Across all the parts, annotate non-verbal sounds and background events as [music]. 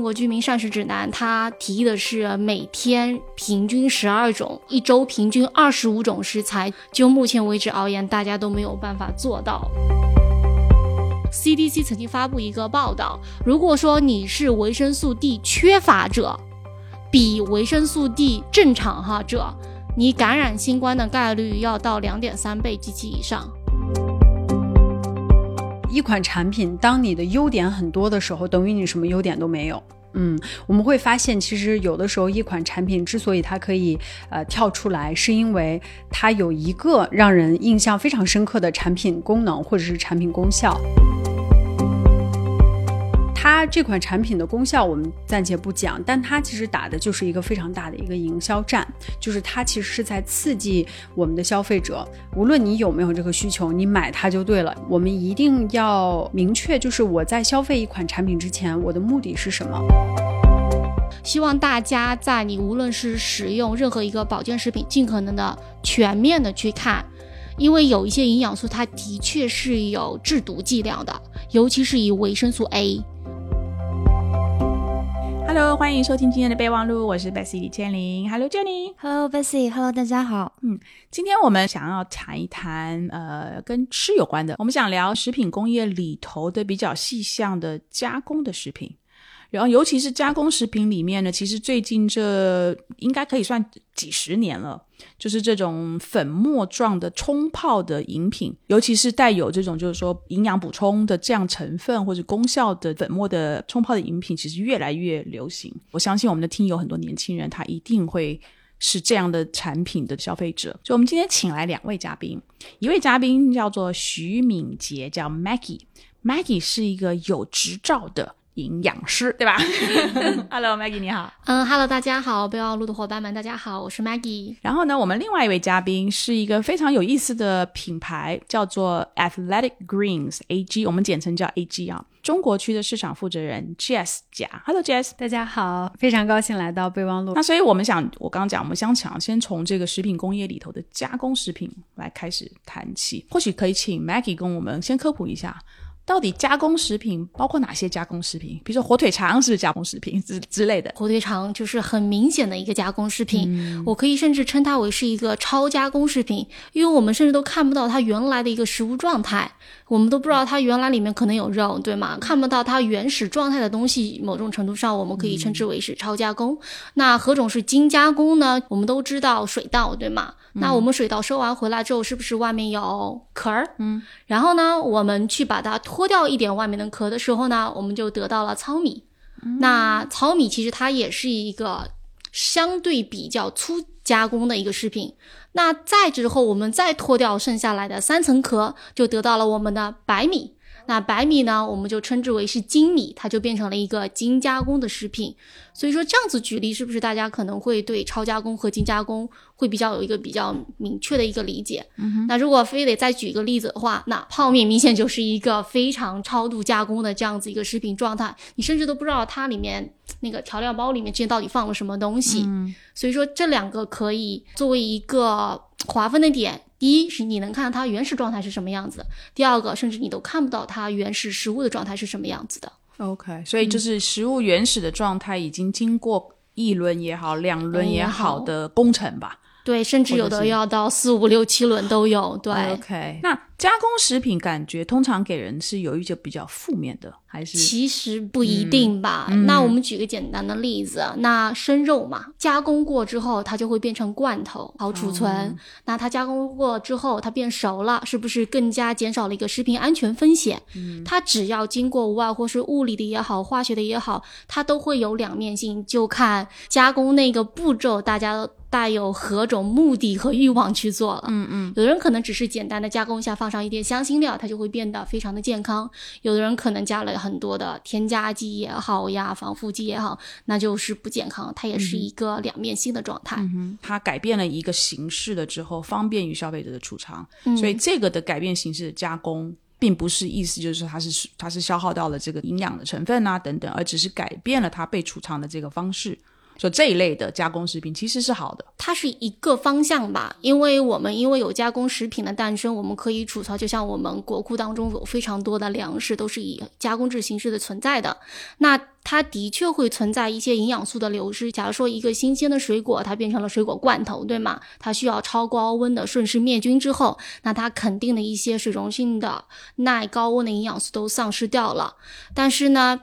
中国居民膳食指南它提议的是每天平均十二种，一周平均二十五种食材。就目前为止而言，大家都没有办法做到。CDC 曾经发布一个报道，如果说你是维生素 D 缺乏者，比维生素 D 正常哈者，你感染新冠的概率要到两点三倍及其以上。一款产品，当你的优点很多的时候，等于你什么优点都没有。嗯，我们会发现，其实有的时候一款产品之所以它可以呃跳出来，是因为它有一个让人印象非常深刻的产品功能或者是产品功效。它这款产品的功效我们暂且不讲，但它其实打的就是一个非常大的一个营销战，就是它其实是在刺激我们的消费者，无论你有没有这个需求，你买它就对了。我们一定要明确，就是我在消费一款产品之前，我的目的是什么。希望大家在你无论是使用任何一个保健食品，尽可能的全面的去看，因为有一些营养素它的确是有制毒剂量的，尤其是以维生素 A。Hello，欢迎收听今天的备忘录，我是 Bessy 李千林。Hello，Jenny。Hello，Bessy。Hello，大家好。嗯，今天我们想要谈一谈，呃，跟吃有关的。我们想聊食品工业里头的比较细项的加工的食品。然后，尤其是加工食品里面呢，其实最近这应该可以算几十年了，就是这种粉末状的冲泡的饮品，尤其是带有这种就是说营养补充的这样成分或者功效的粉末的冲泡的饮品，其实越来越流行。我相信我们的听友很多年轻人，他一定会是这样的产品的消费者。所以，我们今天请来两位嘉宾，一位嘉宾叫做徐敏杰，叫 Maggie，Maggie 是一个有执照的。营养师对吧？[laughs] Hello，Maggie，你好。嗯，Hello，大家好，备忘录的伙伴们，大家好，我是 Maggie。然后呢，我们另外一位嘉宾是一个非常有意思的品牌，叫做 Athletic Greens AG，我们简称叫 AG 啊。中国区的市场负责人 Jess 甲，Hello，Jess，大家好，非常高兴来到备忘录。那所以我们想，我刚刚讲，我们想想先从这个食品工业里头的加工食品来开始谈起，或许可以请 Maggie 跟我们先科普一下。到底加工食品包括哪些加工食品？比如说火腿肠是加工食品之之类的。火腿肠就是很明显的一个加工食品，我可以甚至称它为是一个超加工食品，因为我们甚至都看不到它原来的一个食物状态，我们都不知道它原来里面可能有肉，对吗？看不到它原始状态的东西，某种程度上我们可以称之为是超加工。那何种是精加工呢？我们都知道水稻，对吗？那我们水稻收完回来之后，是不是外面有壳儿？嗯，然后呢，我们去把它脱脱掉一点外面的壳的时候呢，我们就得到了糙米。那糙米其实它也是一个相对比较粗加工的一个食品。那再之后，我们再脱掉剩下来的三层壳，就得到了我们的白米。那白米呢，我们就称之为是精米，它就变成了一个精加工的食品。所以说这样子举例，是不是大家可能会对超加工和精加工会比较有一个比较明确的一个理解？嗯那如果非得再举一个例子的话，那泡面明显就是一个非常超度加工的这样子一个食品状态，你甚至都不知道它里面那个调料包里面之前到底放了什么东西。嗯所以说这两个可以作为一个划分的点。第一是你能看到它原始状态是什么样子，第二个甚至你都看不到它原始食物的状态是什么样子的。OK，所以就是食物原始的状态已经经过一轮也好、两轮也好的工程吧。对，甚至有的要到四五六七轮都有。对，OK，那。加工食品感觉通常给人是有一些比较负面的，还是其实不一定吧？那我们举个简单的例子，那生肉嘛，加工过之后它就会变成罐头，好储存。那它加工过之后它变熟了，是不是更加减少了一个食品安全风险？它只要经过无外或是物理的也好，化学的也好，它都会有两面性，就看加工那个步骤，大家带有何种目的和欲望去做了。嗯嗯，有的人可能只是简单的加工一下放。上一点香辛料，它就会变得非常的健康。有的人可能加了很多的添加剂也好呀，防腐剂也好，那就是不健康。它也是一个两面性的状态。它改变了一个形式了之后，方便于消费者的储藏。所以这个的改变形式的加工，并不是意思就是说它是它是消耗到了这个营养的成分啊等等，而只是改变了它被储藏的这个方式。说这一类的加工食品其实是好的。它是一个方向吧，因为我们因为有加工食品的诞生，我们可以储藏，就像我们国库当中有非常多的粮食都是以加工制形式的存在的，那它的确会存在一些营养素的流失。假如说一个新鲜的水果，它变成了水果罐头，对吗？它需要超高温的顺势灭菌之后，那它肯定的一些水溶性的耐高温的营养素都丧失掉了。但是呢？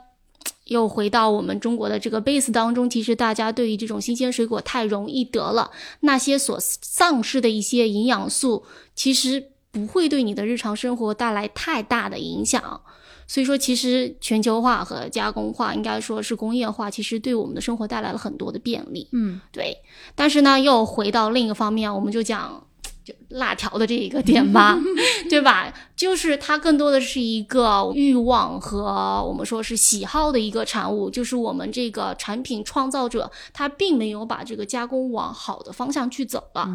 又回到我们中国的这个 base 当中，其实大家对于这种新鲜水果太容易得了，那些所丧失的一些营养素，其实不会对你的日常生活带来太大的影响。所以说，其实全球化和加工化，应该说是工业化，其实对我们的生活带来了很多的便利。嗯，对。但是呢，又回到另一个方面，我们就讲。就辣条的这一个点吧，[laughs] 对吧？就是它更多的是一个欲望和我们说是喜好的一个产物，就是我们这个产品创造者他并没有把这个加工往好的方向去走了。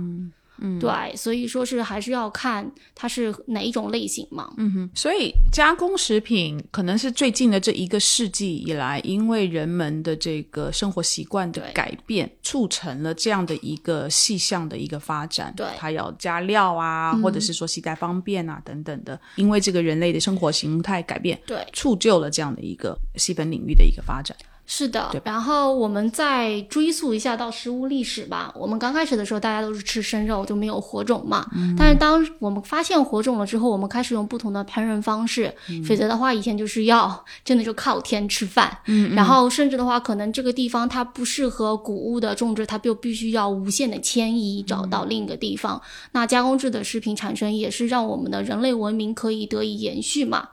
对，所以说是还是要看它是哪一种类型嘛。嗯哼，所以加工食品可能是最近的这一个世纪以来，因为人们的这个生活习惯的改变，促成了这样的一个细项的一个发展。对，它要加料啊，或者是说携带方便啊等等的，因为这个人类的生活形态改变，对，促就了这样的一个细分领域的一个发展。是的，然后我们再追溯一下到食物历史吧。我们刚开始的时候，大家都是吃生肉，就没有火种嘛。但是当我们发现火种了之后，我们开始用不同的烹饪方式。否则的话，以前就是要真的就靠天吃饭。嗯，然后甚至的话，可能这个地方它不适合谷物的种植，它就必须要无限的迁移，找到另一个地方。那加工制的食品产生，也是让我们的人类文明可以得以延续嘛。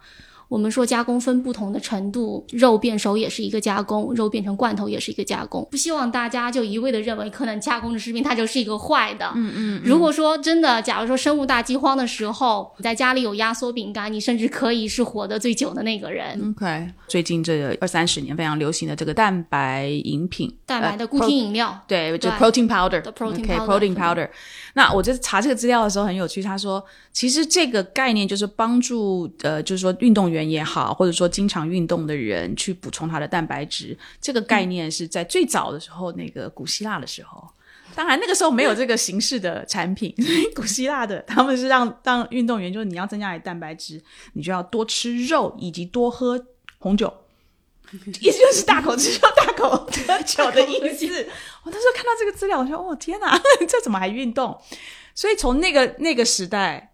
我们说加工分不同的程度，肉变熟也是一个加工，肉变成罐头也是一个加工。不希望大家就一味的认为可能加工的食品它就是一个坏的。嗯嗯。如果说真的，假如说生物大饥荒的时候，你在家里有压缩饼干，你甚至可以是活得最久的那个人。OK。最近这二三十年非常流行的这个蛋白饮品，蛋白的固体饮料，对，就 protein powder。OK，protein powder。那我在查这个资料的时候很有趣，他说其实这个概念就是帮助呃，就是说运动员也好，或者说经常运动的人去补充他的蛋白质。这个概念是在最早的时候，那个古希腊的时候，当然那个时候没有这个形式的产品。古希腊的他们是让让运动员，就是你要增加你蛋白质，你就要多吃肉以及多喝红酒，[laughs] 意思就是大口吃肉、[laughs] 大口喝酒的意思。我那时候看到这个资料，我说哦天哪，[laughs] 这怎么还运动？所以从那个那个时代。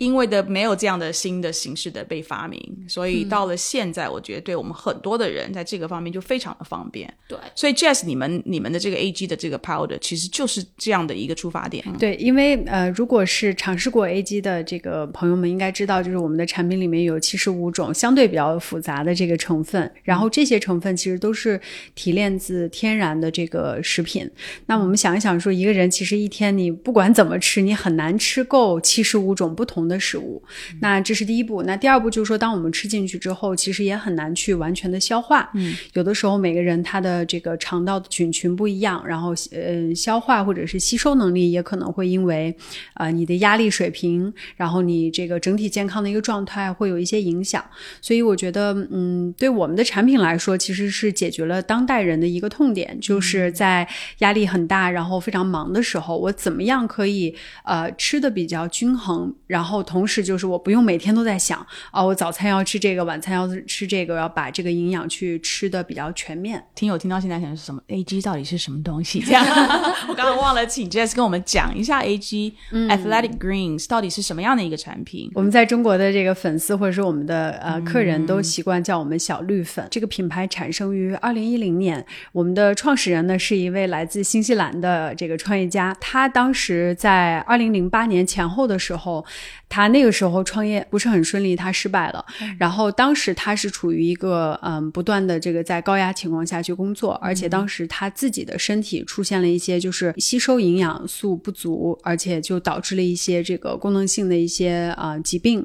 因为的没有这样的新的形式的被发明，所以到了现在，我觉得对我们很多的人在这个方面就非常的方便。对，所以 Jazz，你们你们的这个 A G 的这个 powder 其实就是这样的一个出发点。对，因为呃，如果是尝试过 A G 的这个朋友们应该知道，就是我们的产品里面有七十五种相对比较复杂的这个成分，然后这些成分其实都是提炼自天然的这个食品。那我们想一想，说一个人其实一天你不管怎么吃，你很难吃够七十五种不同的食物。那这是第一步。那第二步就是说，当我们吃进去之后，其实也很难去完全的消化。嗯，有的时候每个人他的这个肠道的菌群不一样，然后呃，消化或者是吸收能力也可能会因为呃你的压力水平，然后你这个整体健康的一个状态会有一些影响。所以我觉得，嗯，对我们的产品来说，其实是解决了当代人的一个痛点，就是在压力很大，然后非常忙的时候，我怎么样可以呃吃的比较均衡，然后同时。就是我不用每天都在想哦，我早餐要吃这个，晚餐要吃这个，要把这个营养去吃的比较全面。听友听到现在想是什么？A G 到底是什么东西？这样，[laughs] 我刚刚忘了请 Jess 跟我们讲一下 A G Athletic Greens 到底是什么样的一个产品。我们在中国的这个粉丝或者是我们的呃客人都习惯叫我们小绿粉。这个品牌产生于二零一零年，我们的创始人呢是一位来自新西兰的这个创业家，他当时在二零零八年前后的时候。他那个时候创业不是很顺利，他失败了。然后当时他是处于一个嗯不断的这个在高压情况下去工作，而且当时他自己的身体出现了一些就是吸收营养素不足，而且就导致了一些这个功能性的一些啊疾病。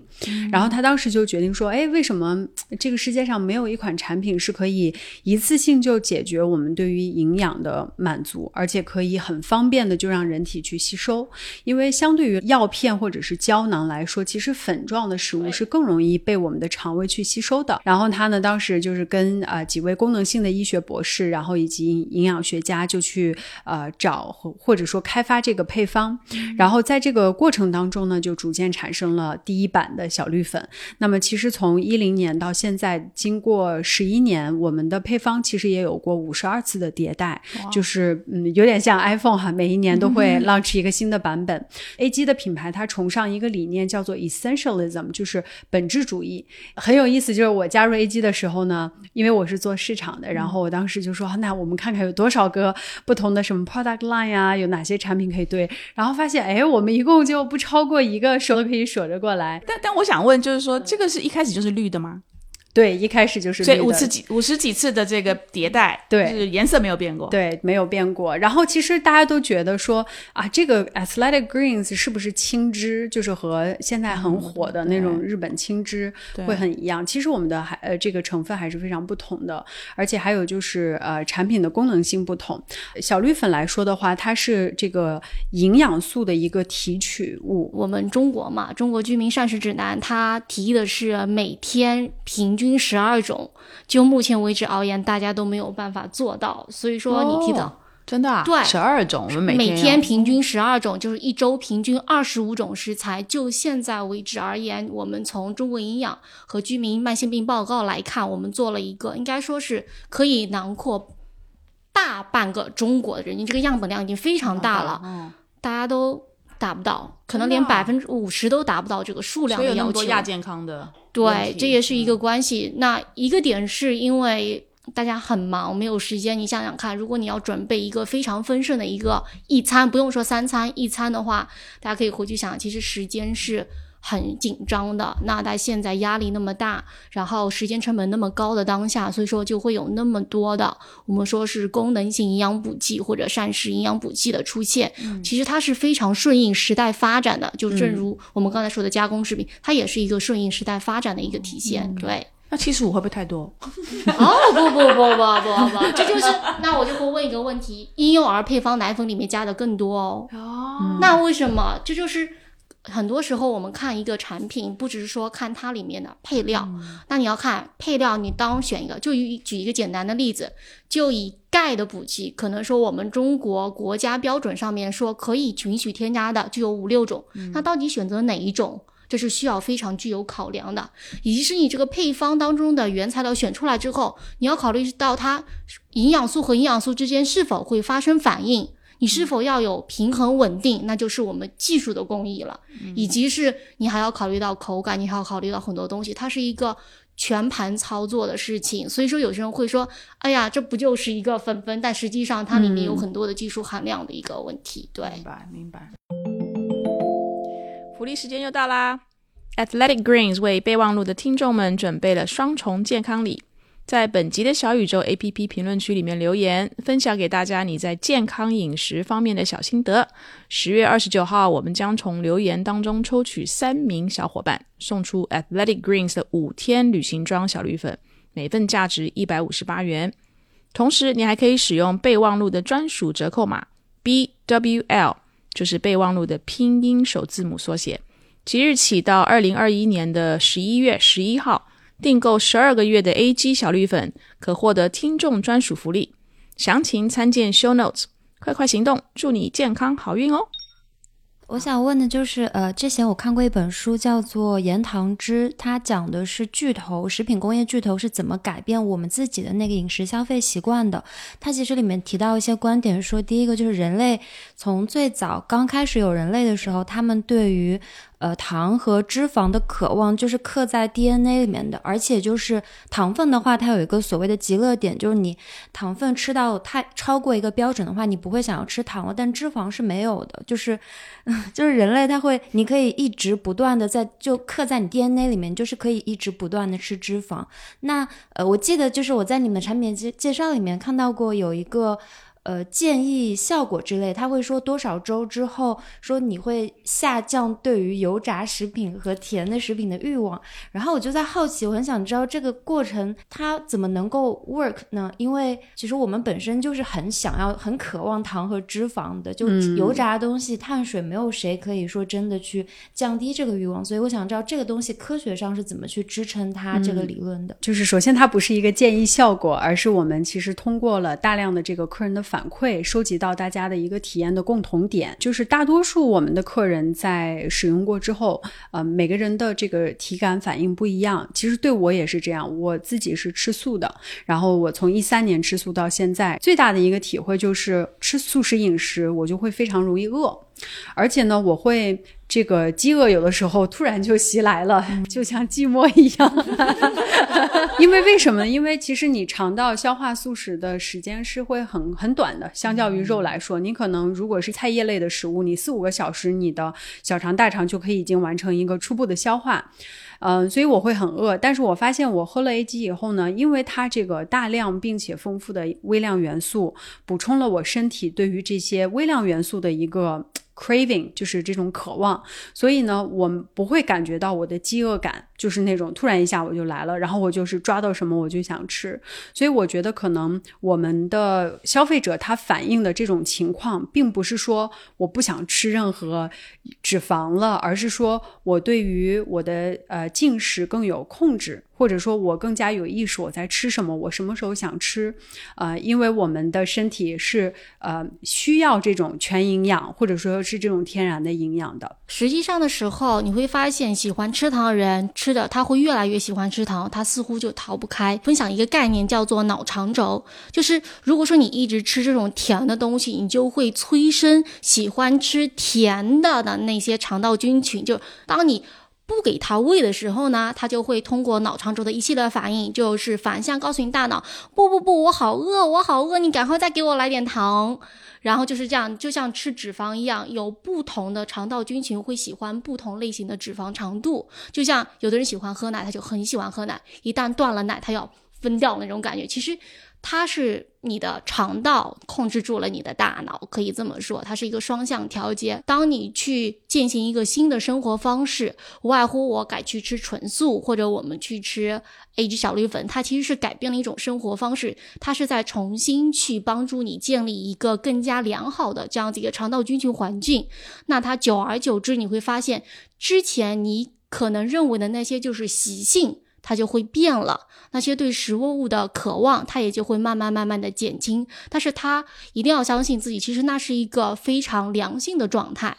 然后他当时就决定说，哎，为什么这个世界上没有一款产品是可以一次性就解决我们对于营养的满足，而且可以很方便的就让人体去吸收？因为相对于药片或者是胶囊来。来说，其实粉状的食物是更容易被我们的肠胃去吸收的。然后他呢，当时就是跟呃几位功能性的医学博士，然后以及营养学家就去呃找或者说开发这个配方。然后在这个过程当中呢，就逐渐产生了第一版的小绿粉。那么其实从一零年到现在，经过十一年，我们的配方其实也有过五十二次的迭代，就是嗯有点像 iPhone 哈，每一年都会 [laughs] launch 一个新的版本。A G 的品牌它崇尚一个理念叫做 essentialism，就是本质主义。很有意思，就是我加入 A G 的时候呢，因为我是做市场的，然后我当时就说，那我们看看有多少个不同的什么 product line 啊，有哪些产品可以对，然后发现，哎，我们一共就不超过一个手都可以数着过来。但但我想问，就是说这个是一开始就是绿的吗？对，一开始就是所以五次几五十几次的这个迭代，对，就是颜色没有变过，对，没有变过。然后其实大家都觉得说啊，这个 Athletic Greens 是不是青汁，就是和现在很火的那种日本青汁会很一样？其实我们的还呃这个成分还是非常不同的，而且还有就是呃产品的功能性不同。小绿粉来说的话，它是这个营养素的一个提取物。我们中国嘛，中国居民膳食指南它提议的是每天平均。均十二种，就目前为止而言，大家都没有办法做到。所以说，你提到真的啊对十二种，我们每每天平均十二种，就是一周平均二十五种食材。就现在为止而言，我们从中国营养和居民慢性病报告来看，我们做了一个，应该说是可以囊括大半个中国的人你。这个样本量已经非常大了，大家都。达不到，可能连百分之五十都达不到这个数量的要求。亚健康的，对，这也是一个关系。那一个点是因为大家很忙，没有时间。你想想看，如果你要准备一个非常丰盛的一个一餐，不用说三餐一餐的话，大家可以回去想，其实时间是。很紧张的，那在现在压力那么大，然后时间成本那么高的当下，所以说就会有那么多的我们说是功能性营养补剂或者膳食营养补剂的出现。其实它是非常顺应时代发展的，就正如我们刚才说的加工食品，它也是一个顺应时代发展的一个体现。对，那七十五会不会太多？[laughs] 哦不不不不不不，这就是那我就会问一个问题：婴幼儿配方奶粉里面加的更多哦。哦，那为什么？这就是。很多时候，我们看一个产品，不只是说看它里面的配料，那你要看配料，你当选一个，就举一个简单的例子，就以钙的补剂，可能说我们中国国家标准上面说可以允许添加的就有五六种，那到底选择哪一种，这是需要非常具有考量的，以及是你这个配方当中的原材料选出来之后，你要考虑到它营养素和营养素之间是否会发生反应。你是否要有平衡稳定，那就是我们技术的工艺了，以及是你还要考虑到口感，你还要考虑到很多东西，它是一个全盘操作的事情。所以说，有些人会说：“哎呀，这不就是一个粉粉？”但实际上，它里面有很多的技术含量的一个问题。对，明白明白。福利时间又到啦！Athletic Greens 为备忘录的听众们准备了双重健康礼。在本集的小宇宙 APP 评论区里面留言，分享给大家你在健康饮食方面的小心得。十月二十九号，我们将从留言当中抽取三名小伙伴，送出 Athletic Greens 的五天旅行装小绿粉，每份价值一百五十八元。同时，你还可以使用备忘录的专属折扣码 BWL，就是备忘录的拼音首字母缩写。即日起到二零二一年的十一月十一号。订购十二个月的 A G 小绿粉，可获得听众专属福利。详情参见 Show Notes。快快行动，祝你健康好运哦！我想问的就是，呃，之前我看过一本书，叫做《盐糖汁》，它讲的是巨头食品工业巨头是怎么改变我们自己的那个饮食消费习惯的。它其实里面提到一些观点，说第一个就是人类从最早刚开始有人类的时候，他们对于呃，糖和脂肪的渴望就是刻在 DNA 里面的，而且就是糖分的话，它有一个所谓的极乐点，就是你糖分吃到太超过一个标准的话，你不会想要吃糖了。但脂肪是没有的，就是，[laughs] 就是人类它会，你可以一直不断的在就刻在你 DNA 里面，就是可以一直不断的吃脂肪。那呃，我记得就是我在你们的产品介介绍里面看到过有一个。呃建议效果之类，他会说多少周之后说你会下降对于油炸食品和甜的食品的欲望。然后我就在好奇，我很想知道这个过程它怎么能够 work 呢？因为其实我们本身就是很想要、很渴望糖和脂肪的，就油炸东西、碳水，没有谁可以说真的去降低这个欲望。所以我想知道这个东西科学上是怎么去支撑它这个理论的。就是首先它不是一个建议效果，而是我们其实通过了大量的这个客人的反反馈，收集到大家的一个体验的共同点，就是大多数我们的客人在使用过之后，呃，每个人的这个体感反应不一样。其实对我也是这样，我自己是吃素的，然后我从一三年吃素到现在，最大的一个体会就是吃素食饮食，我就会非常容易饿。而且呢，我会这个饥饿有的时候突然就袭来了，就像寂寞一样。[laughs] 因为为什么？因为其实你肠道消化素食的时间是会很很短的，相较于肉来说，你可能如果是菜叶类的食物，你四五个小时，你的小肠大肠就可以已经完成一个初步的消化。嗯，所以我会很饿。但是我发现我喝了 A G 以后呢，因为它这个大量并且丰富的微量元素，补充了我身体对于这些微量元素的一个。Craving 就是这种渴望，所以呢，我不会感觉到我的饥饿感，就是那种突然一下我就来了，然后我就是抓到什么我就想吃。所以我觉得可能我们的消费者他反映的这种情况，并不是说我不想吃任何脂肪了，而是说我对于我的呃进食更有控制。或者说我更加有意识，我在吃什么，我什么时候想吃，呃，因为我们的身体是呃需要这种全营养，或者说是这种天然的营养的。实际上的时候，你会发现喜欢吃糖的人吃的他会越来越喜欢吃糖，他似乎就逃不开。分享一个概念叫做脑肠轴，就是如果说你一直吃这种甜的东西，你就会催生喜欢吃甜的的那些肠道菌群，就当你。不给他喂的时候呢，他就会通过脑肠轴的一系列反应，就是反向告诉你大脑：不不不，我好饿，我好饿，你赶快再给我来点糖。然后就是这样，就像吃脂肪一样，有不同的肠道菌群会喜欢不同类型的脂肪长度。就像有的人喜欢喝奶，他就很喜欢喝奶，一旦断了奶，他要分掉那种感觉。其实。它是你的肠道控制住了你的大脑，可以这么说，它是一个双向调节。当你去进行一个新的生活方式，无外乎我改去吃纯素，或者我们去吃 A G 小绿粉，它其实是改变了一种生活方式，它是在重新去帮助你建立一个更加良好的这样子一个肠道菌群环境。那它久而久之，你会发现之前你可能认为的那些就是习性。它就会变了，那些对食物的渴望，它也就会慢慢慢慢的减轻。但是他一定要相信自己，其实那是一个非常良性的状态。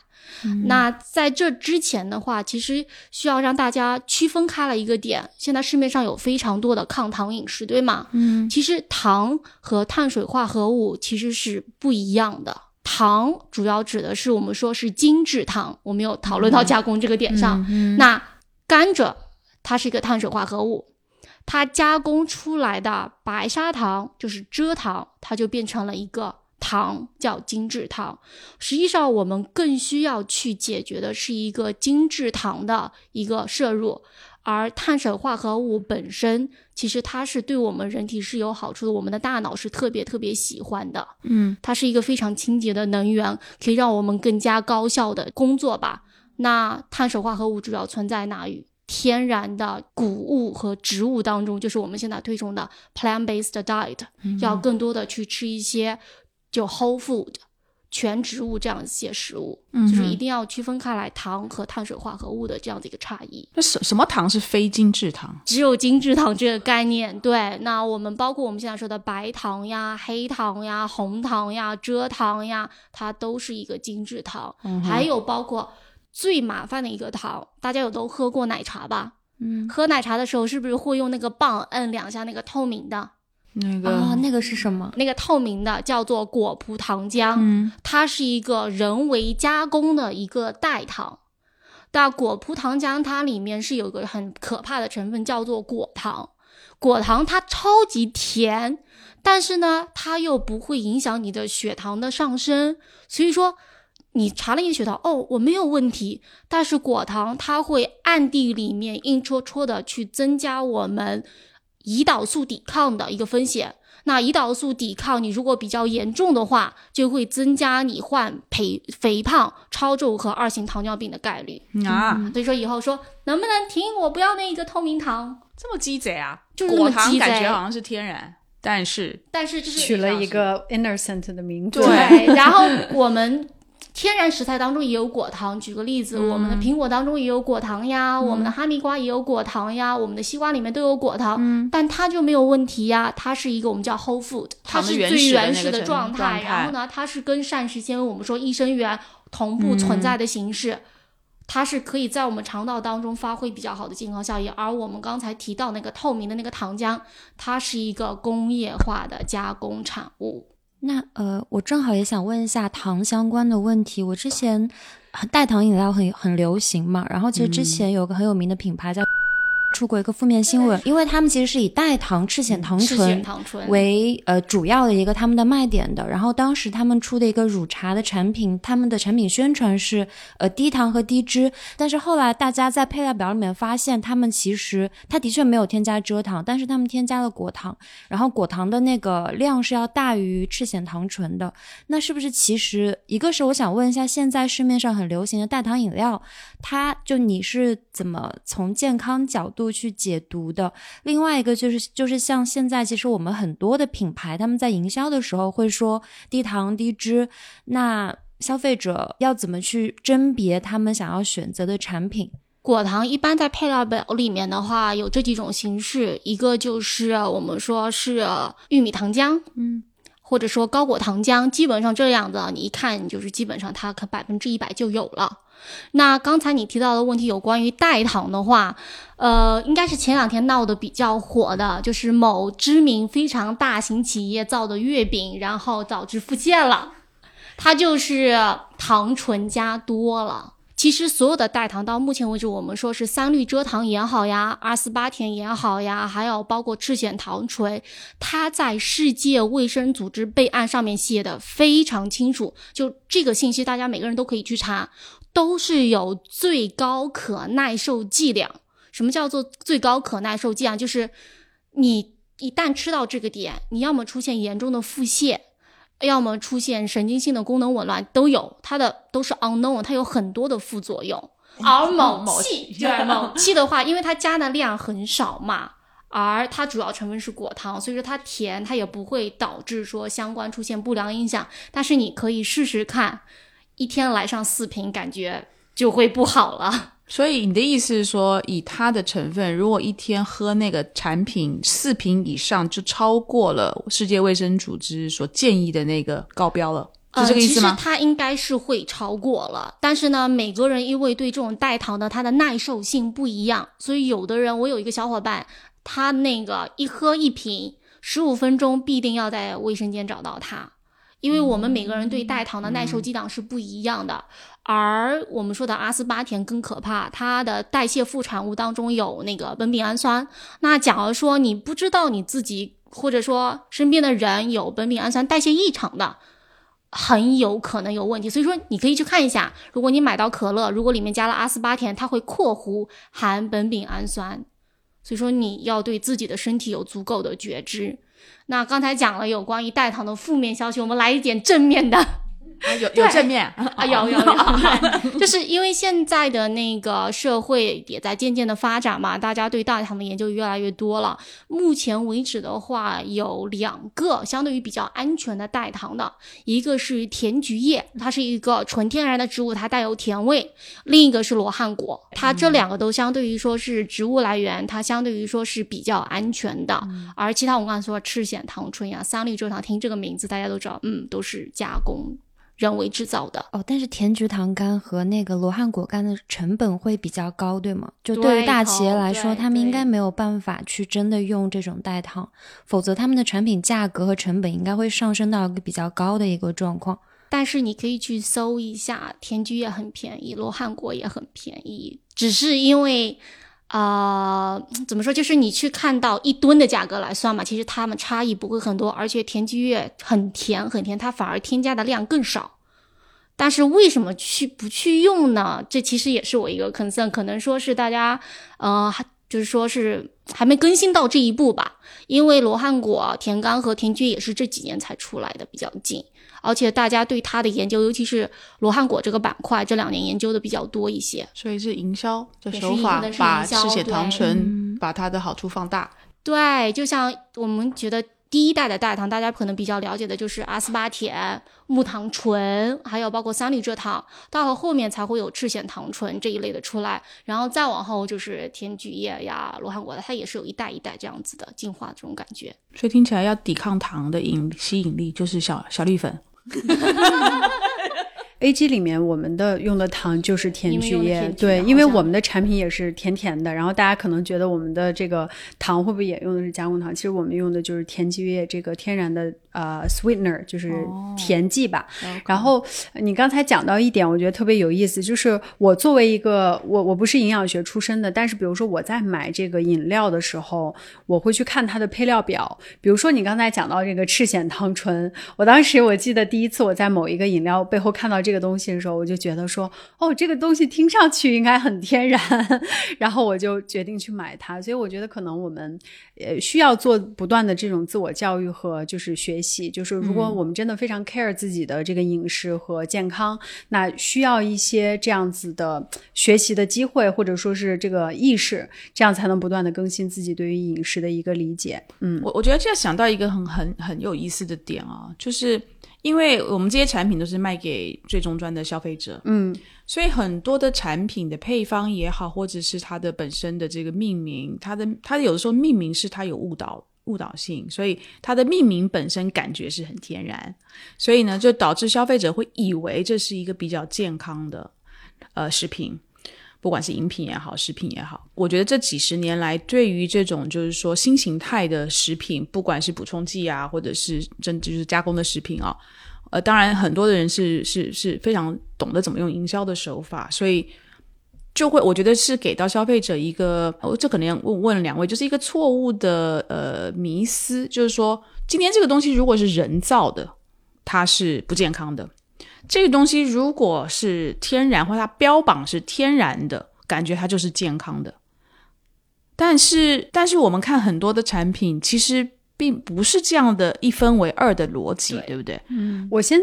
那在这之前的话，其实需要让大家区分开了一个点。现在市面上有非常多的抗糖饮食，对吗？嗯，其实糖和碳水化合物其实是不一样的。糖主要指的是我们说是精制糖，我们有讨论到加工这个点上。那甘蔗。它是一个碳水化合物，它加工出来的白砂糖就是蔗糖，它就变成了一个糖，叫精制糖。实际上，我们更需要去解决的是一个精制糖的一个摄入，而碳水化合物本身其实它是对我们人体是有好处的，我们的大脑是特别特别喜欢的。嗯，它是一个非常清洁的能源，可以让我们更加高效的工作吧。那碳水化合物主要存在哪里？天然的谷物和植物当中，就是我们现在推崇的 plant-based diet，要更多的去吃一些就 whole food 全植物这样一些食物，就是一定要区分开来糖和碳水化合物的这样的一个差异。那什什么糖是非精制糖？只有精制糖这个概念。对，那我们包括我们现在说的白糖呀、黑糖呀、红糖呀、蔗糖呀，它都是一个精制糖。还有包括。最麻烦的一个糖，大家有都喝过奶茶吧？嗯，喝奶茶的时候是不是会用那个棒摁两下那个透明的？那个啊，那个是什么？那个透明的叫做果葡糖浆，嗯，它是一个人为加工的一个代糖。但果葡糖浆它里面是有个很可怕的成分叫做果糖，果糖它超级甜，但是呢，它又不会影响你的血糖的上升，所以说。你查了一个血糖，哦，我没有问题，但是果糖它会暗地里面硬戳戳的去增加我们胰岛素抵抗的一个风险。那胰岛素抵抗你如果比较严重的话，就会增加你患肥肥胖、超重和二型糖尿病的概率。啊，所以说以后说能不能停，我不要那一个透明糖，这么鸡贼啊！就是那么果糖鸡贼感觉好像是天然，但是但是就是取了一个 innocent 的名字。对，然后我们天然食材当中也有果糖。举个例子，我们的苹果当中也有果糖呀，我们的哈密瓜也有果糖呀，我们的西瓜里面都有果糖，嗯但它就没有问题呀。它是一个我们叫 whole food，它是最原始的。状态然后呢，它是跟膳食纤维，我们说益生元同步存在的形式。它是可以在我们肠道当中发挥比较好的健康效益，而我们刚才提到那个透明的那个糖浆，它是一个工业化的加工产物。那呃，我正好也想问一下糖相关的问题。我之前呃代糖饮料很很流行嘛，然后其实之前有个很有名的品牌叫。出过一个负面新闻，因为他们其实是以代糖赤藓糖醇为呃主要的一个他们的卖点的。然后当时他们出的一个乳茶的产品，他们的产品宣传是呃低糖和低脂，但是后来大家在配料表里面发现，他们其实它的确没有添加蔗糖，但是他们添加了果糖，然后果糖的那个量是要大于赤藓糖醇的。那是不是其实一个是我想问一下，现在市面上很流行的代糖饮料，它就你是怎么从健康角度去解读的？另外一个就是就是像现在其实我们很多的品牌，他们在营销的时候会说低糖低脂，那消费者要怎么去甄别他们想要选择的产品？果糖一般在配料表里面的话，有这几种形式，一个就是我们说是玉米糖浆，嗯，或者说高果糖浆，基本上这样子，你一看就是基本上它可百分之一百就有了。那刚才你提到的问题有关于代糖的话，呃，应该是前两天闹得比较火的，就是某知名非常大型企业造的月饼，然后导致腹泻了，它就是糖醇加多了。其实所有的代糖到目前为止，我们说是三氯蔗糖也好呀，阿斯巴甜也好呀，还有包括赤藓糖醇，它在世界卫生组织备案上面写的非常清楚，就这个信息大家每个人都可以去查，都是有最高可耐受剂量。什么叫做最高可耐受剂量？就是你一旦吃到这个点，你要么出现严重的腹泻。要么出现神经性的功能紊乱都有，它的都是 unknown，它有很多的副作用。而某某气，对某 [laughs] 气的话，因为它加的量很少嘛，而它主要成分是果糖，所以说它甜，它也不会导致说相关出现不良影响。但是你可以试试看，一天来上四瓶，感觉就会不好了。[laughs] 所以你的意思是说，以它的成分，如果一天喝那个产品四瓶以上，就超过了世界卫生组织所建议的那个高标了，是这个意思呃、吗其？实它应该是会超过了，但是呢，每个人因为对这种代糖的它的耐受性不一样，所以有的人，我有一个小伙伴，他那个一喝一瓶，十五分钟必定要在卫生间找到他。因为我们每个人对代糖的耐受剂量是不一样的，而我们说的阿斯巴甜更可怕，它的代谢副产物当中有那个苯丙氨酸。那假如说你不知道你自己或者说身边的人有苯丙氨酸代谢异常的，很有可能有问题。所以说你可以去看一下，如果你买到可乐，如果里面加了阿斯巴甜，它会括弧含苯丙氨酸。所以说你要对自己的身体有足够的觉知。那刚才讲了有关于代糖的负面消息，我们来一点正面的。啊有有正面啊，有有 [laughs] 有，[laughs] [laughs] 就是因为现在的那个社会也在渐渐的发展嘛，大家对大糖的研究越来越多了。目前为止的话，有两个相对于比较安全的代糖的，一个是甜菊叶，它是一个纯天然的植物，它带有甜味；另一个是罗汉果，它这两个都相对于说是植物来源，它相对于说是比较安全的。而其他我们刚才说赤藓糖醇呀、三氯蔗糖，听这个名字大家都知道，嗯，都是加工。人为制造的哦，但是甜菊糖苷和那个罗汉果苷的成本会比较高，对吗？就对对于大企业来说，他们应该没有办法去真的用这种代糖，否则他们的产品价格和成本应该会上升到一个比较高的一个状况。但是你可以去搜一下，甜菊也很便宜，罗汉果也很便宜，只是因为，啊、[tsk] 怎么说，就是你去看到一吨的价格来算嘛，其实它们差异不会很多，而且甜菊叶很甜很甜，它反而添加的量更少。但是为什么去不去用呢？这其实也是我一个 concern，可能说是大家，呃，就是说是还没更新到这一步吧。因为罗汉果、甜柑和甜菊也是这几年才出来的，比较近，而且大家对它的研究，尤其是罗汉果这个板块，这两年研究的比较多一些。所以是营销的手法把赤血糖醇把它的好处放大。对，就像我们觉得第一代的代糖，大家可能比较了解的就是阿斯巴甜、木糖醇，还有包括三氯蔗糖，到了后面才会有赤藓糖醇这一类的出来，然后再往后就是甜菊叶呀、罗汉果的，它也是有一代一代这样子的进化这种感觉。所以听起来要抵抗糖的引吸引力就是小小绿粉。哈哈哈哈哈 A G 里面我们的用的糖就是甜菊叶，对，因为我们的产品也是甜甜的，然后大家可能觉得我们的这个糖会不会也用的是加工糖？其实我们用的就是甜菊叶这个天然的呃 sweetener，就是甜剂吧。然后呃你刚才讲到一点，我觉得特别有意思，就是我作为一个我我不是营养学出身的，但是比如说我在买这个饮料的时候，我会去看它的配料表。比如说你刚才讲到这个赤藓糖醇，我当时我记得第一次我在某一个饮料背后看到这个东西的时候，我就觉得说，哦，这个东西听上去应该很天然，[laughs] 然后我就决定去买它。所以我觉得可能我们呃需要做不断的这种自我教育和就是学习。就是如果我们真的非常 care 自己的这个饮食和健康，那需要一些这样子的学习的机会，或者说是这个意识，这样才能不断的更新自己对于饮食的一个理解。嗯，我我觉得这样想到一个很很很有意思的点啊，就是因为我们这些产品都是卖给最终端的消费者，嗯，所以很多的产品的配方也好，或者是它的本身的这个命名，它的它有的时候命名是它有误导误导性，所以它的命名本身感觉是很天然，所以呢，就导致消费者会以为这是一个比较健康的呃食品。不管是饮品也好，食品也好，我觉得这几十年来，对于这种就是说新形态的食品，不管是补充剂啊，或者是真就是加工的食品啊，呃，当然很多的人是是是非常懂得怎么用营销的手法，所以就会我觉得是给到消费者一个，哦、这可能要问问两位，就是一个错误的呃迷思，就是说今天这个东西如果是人造的，它是不健康的。这个东西如果是天然，或它标榜是天然的，感觉它就是健康的。但是，但是我们看很多的产品，其实并不是这样的一分为二的逻辑，对不对？嗯我先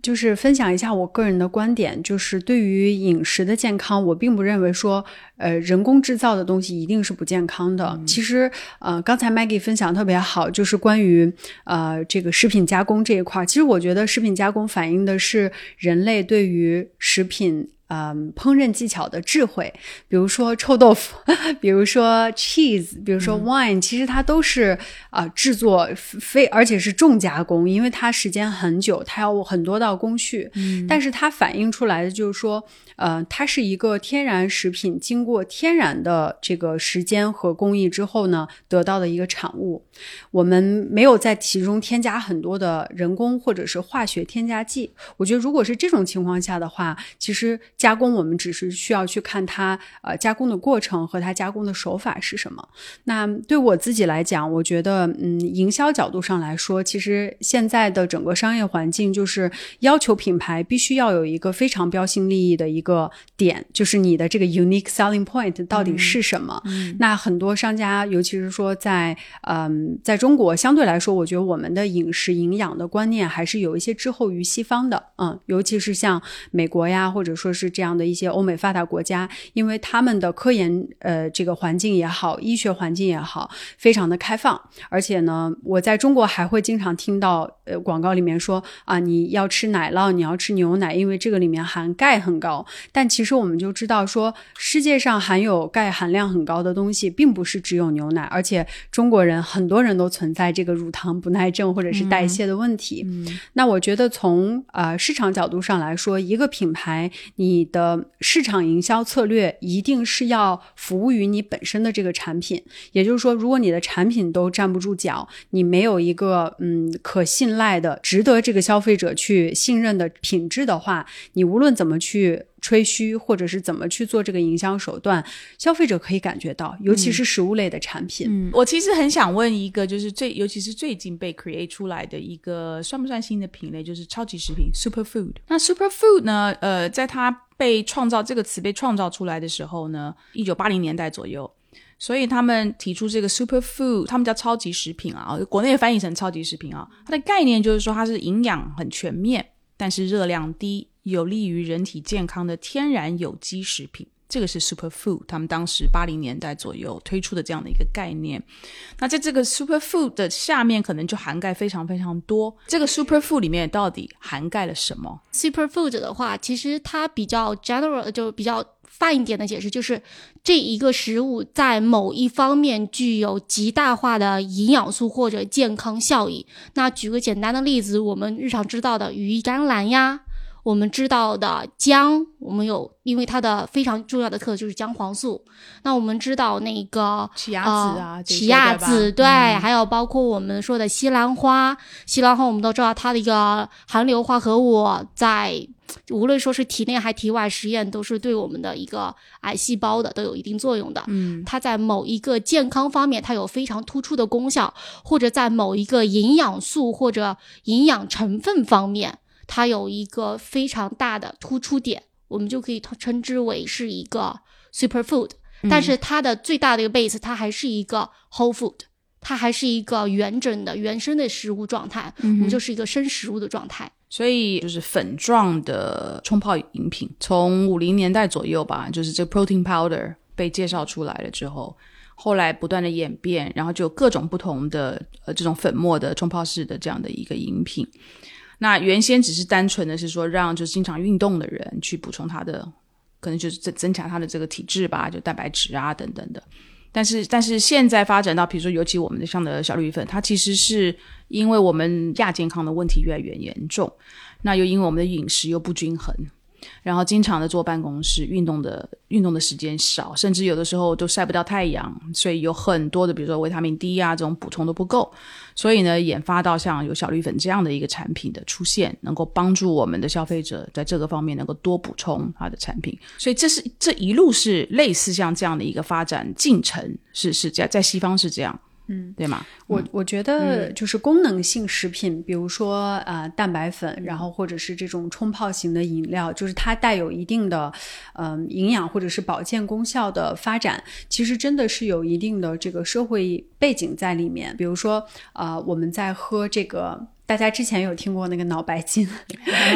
就是分享一下我个人的观点，就是对于饮食的健康，我并不认为说，呃，人工制造的东西一定是不健康的。其实，呃，刚才 Maggie 分享特别好，就是关于呃这个食品加工这一块儿。其实我觉得食品加工反映的是人类对于食品。嗯，烹饪技巧的智慧，比如说臭豆腐，[laughs] 比如说 cheese，比如说 wine，、其实它都是啊、呃制作非而且是重加工，因为它时间很久，它要很多道工序。嗯，但是它反映出来的就是说，呃，它是一个天然食品，经过天然的这个时间和工艺之后呢，得到的一个产物。我们没有在其中添加很多的人工或者是化学添加剂。我觉得如果是这种情况下的话，其实加工我们只是需要去看它呃加工的过程和它加工的手法是什么。那对我自己来讲，我觉得嗯，营销角度上来说，其实现在的整个商业环境就是要求品牌必须要有一个非常标新立异的一个点，就是你的这个 unique selling point 到底是什么。那很多商家，尤其是说在嗯，在中国相对来说，我觉得我们的饮食营养的观念还是有一些滞后于西方的，嗯，尤其是像美国呀，或者说是这样的一些欧美发达国家，因为他们的科研呃这个环境也好，医学环境也好，非常的开放，而且呢，我在中国还会经常听到呃广告里面说啊，你要吃奶酪，你要吃牛奶，因为这个里面含钙很高，但其实我们就知道说，世界上含有钙含量很高的东西，并不是只有牛奶，而且中国人很多人都存在这个乳糖不耐症或者是代谢的问题。那我觉得从呃市场角度上来说，一个品牌你你的市场营销策略一定是要服务于你本身的这个产品。也就是说，如果你的产品都站不住脚，你没有一个嗯可信赖的、值得这个消费者去信任的品质的话，你无论怎么去吹嘘，或者是怎么去做这个营销手段，消费者可以感觉到，尤其是食物类的产品。嗯，我其实很想问一个，就是最尤其是最近被 create 出来的一个算不算新的品类，就是超级食品 super food。那 super food 呢？呃，在它被创造这个词被创造出来的时候呢，一九八零年代左右。所以他们提出这个 super food，他们叫超级食品啊，国内翻译成超级食品啊，它的概念就是说它是营养很全面，但是热量低，有利于人体健康的天然有机食品。这个是 super food，他们当时八零年代左右推出的这样的一个概念。那在这个 super food 的下面，可能就涵盖非常非常多。这个 super food 里面到底涵盖了什么？super food 的话，其实它比较 general，就比较泛一点的解释，就是这一个食物在某一方面具有极大化的营养素或者健康效益。那举个简单的例子，我们日常知道的鱼甘蓝呀。我们知道的姜，我们有，因为它的非常重要的特就是姜黄素。那我们知道那个奇亚籽啊，奇亚籽对，还有包括我们说的西兰花，西兰花我们都知道它的一个含硫化合物在无论说是体内还体外实验都是对我们的一个癌细胞的都有一定作用的。嗯，它在某一个健康方面它有非常突出的功效，或者在某一个营养素或者营养成分方面。它有一个非常大的突出点，我们就可以称之为是一个 super food。但是它的最大的一个 base，它还是一个 whole food，它还是一个完整的原生的食物状态，我们就是一个生食物的状态。所以就是粉状的冲泡饮品，从五零年代左右吧，就是这 protein powder 被介绍出来了之后，后来不断的演变，然后就各种不同的呃这种粉末的冲泡式的这样的一个饮品。那原先只是单纯的是说让就是经常运动的人去补充他的，可能就是增增强他的这个体质吧，就蛋白质啊等等的。但是但是现在发展到，比如说尤其我们的像的小绿粉，它其实是因为我们亚健康的问题越来越严重，那又因为我们的饮食又不均衡。然后经常的坐办公室，运动的运动的时间少，甚至有的时候都晒不到太阳，所以有很多的，比如说维他命 D 啊这种补充都不够，所以呢，研发到像有小绿粉这样的一个产品的出现，能够帮助我们的消费者在这个方面能够多补充它的产品。所以这是这一路是类似像这样的一个发展进程，是是在在西方是这样。嗯，对吗？我我觉得就是功能性食品，比如说呃蛋白粉，然后或者是这种冲泡型的饮料，就是它带有一定的嗯营养或者是保健功效的发展，其实真的是有一定的这个社会背景在里面。比如说啊，我们在喝这个。大家之前有听过那个脑白金，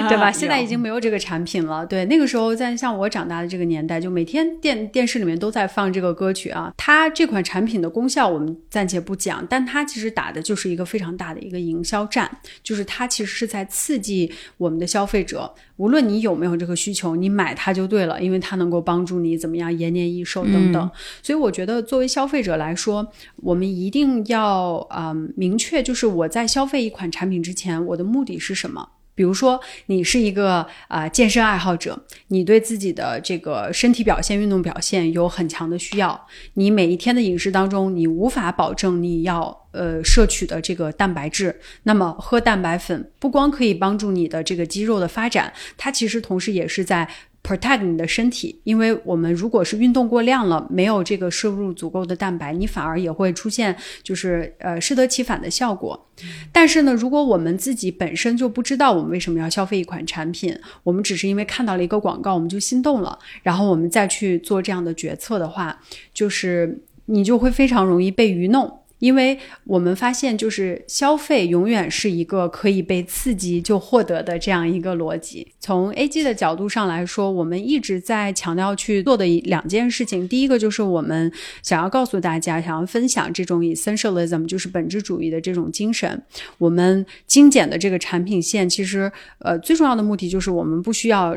对吧？现在已经没有这个产品了。对，那个时候在像我长大的这个年代，就每天电电视里面都在放这个歌曲啊。它这款产品的功效我们暂且不讲，但它其实打的就是一个非常大的一个营销战，就是它其实是在刺激我们的消费者。无论你有没有这个需求，你买它就对了，因为它能够帮助你怎么样延年益寿等等。所以我觉得作为消费者来说，我们一定要啊明确，就是我在消费一款产品之前，我的目的是什么。比如说，你是一个啊健身爱好者，你对自己的这个身体表现、运动表现有很强的需要，你每一天的饮食当中，你无法保证你要呃摄取的这个蛋白质，那么喝蛋白粉不光可以帮助你的这个肌肉的发展，它其实同时也是在。Protect 你的身体，因为我们如果是运动过量了，没有这个摄入足够的蛋白，你反而也会出现就是呃适得其反的效果。但是呢，如果我们自己本身就不知道我们为什么要消费一款产品，我们只是因为看到了一个广告我们就心动了，然后我们再去做这样的决策的话，就是你就会非常容易被愚弄。因为我们发现，就是消费永远是一个可以被刺激就获得的这样一个逻辑。从 A G 的角度上来说，我们一直在强调去做的两件事情。第一个就是我们想要告诉大家，想要分享这种 essentialism，就是本质主义的这种精神。我们精简的这个产品线，其实呃最重要的目的就是我们不需要。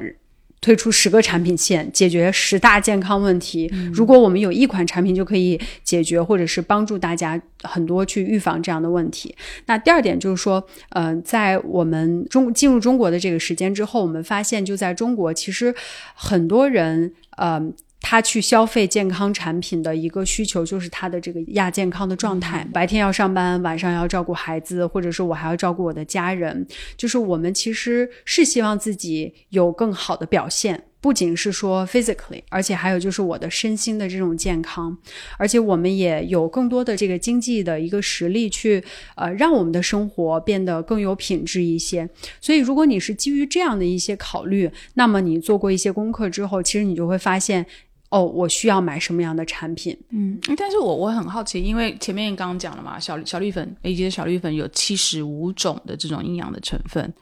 推出十个产品线，解决十大健康问题。如果我们有一款产品就可以解决，或者是帮助大家很多去预防这样的问题。那第二点就是说，呃，在我们中进入中国的这个时间之后，我们发现就在中国，其实很多人，呃。他去消费健康产品的一个需求，就是他的这个亚健康的状态。白天要上班，晚上要照顾孩子，或者是我还要照顾我的家人。就是我们其实是希望自己有更好的表现，不仅是说 physically，而且还有就是我的身心的这种健康。而且我们也有更多的这个经济的一个实力去呃让我们的生活变得更有品质一些。所以，如果你是基于这样的一些考虑，那么你做过一些功课之后，其实你就会发现。哦，我需要买什么样的产品。嗯，但是我我很好奇，因为前面刚刚讲了嘛，小小绿粉以及的小绿粉有七十五种的这种营养的成分。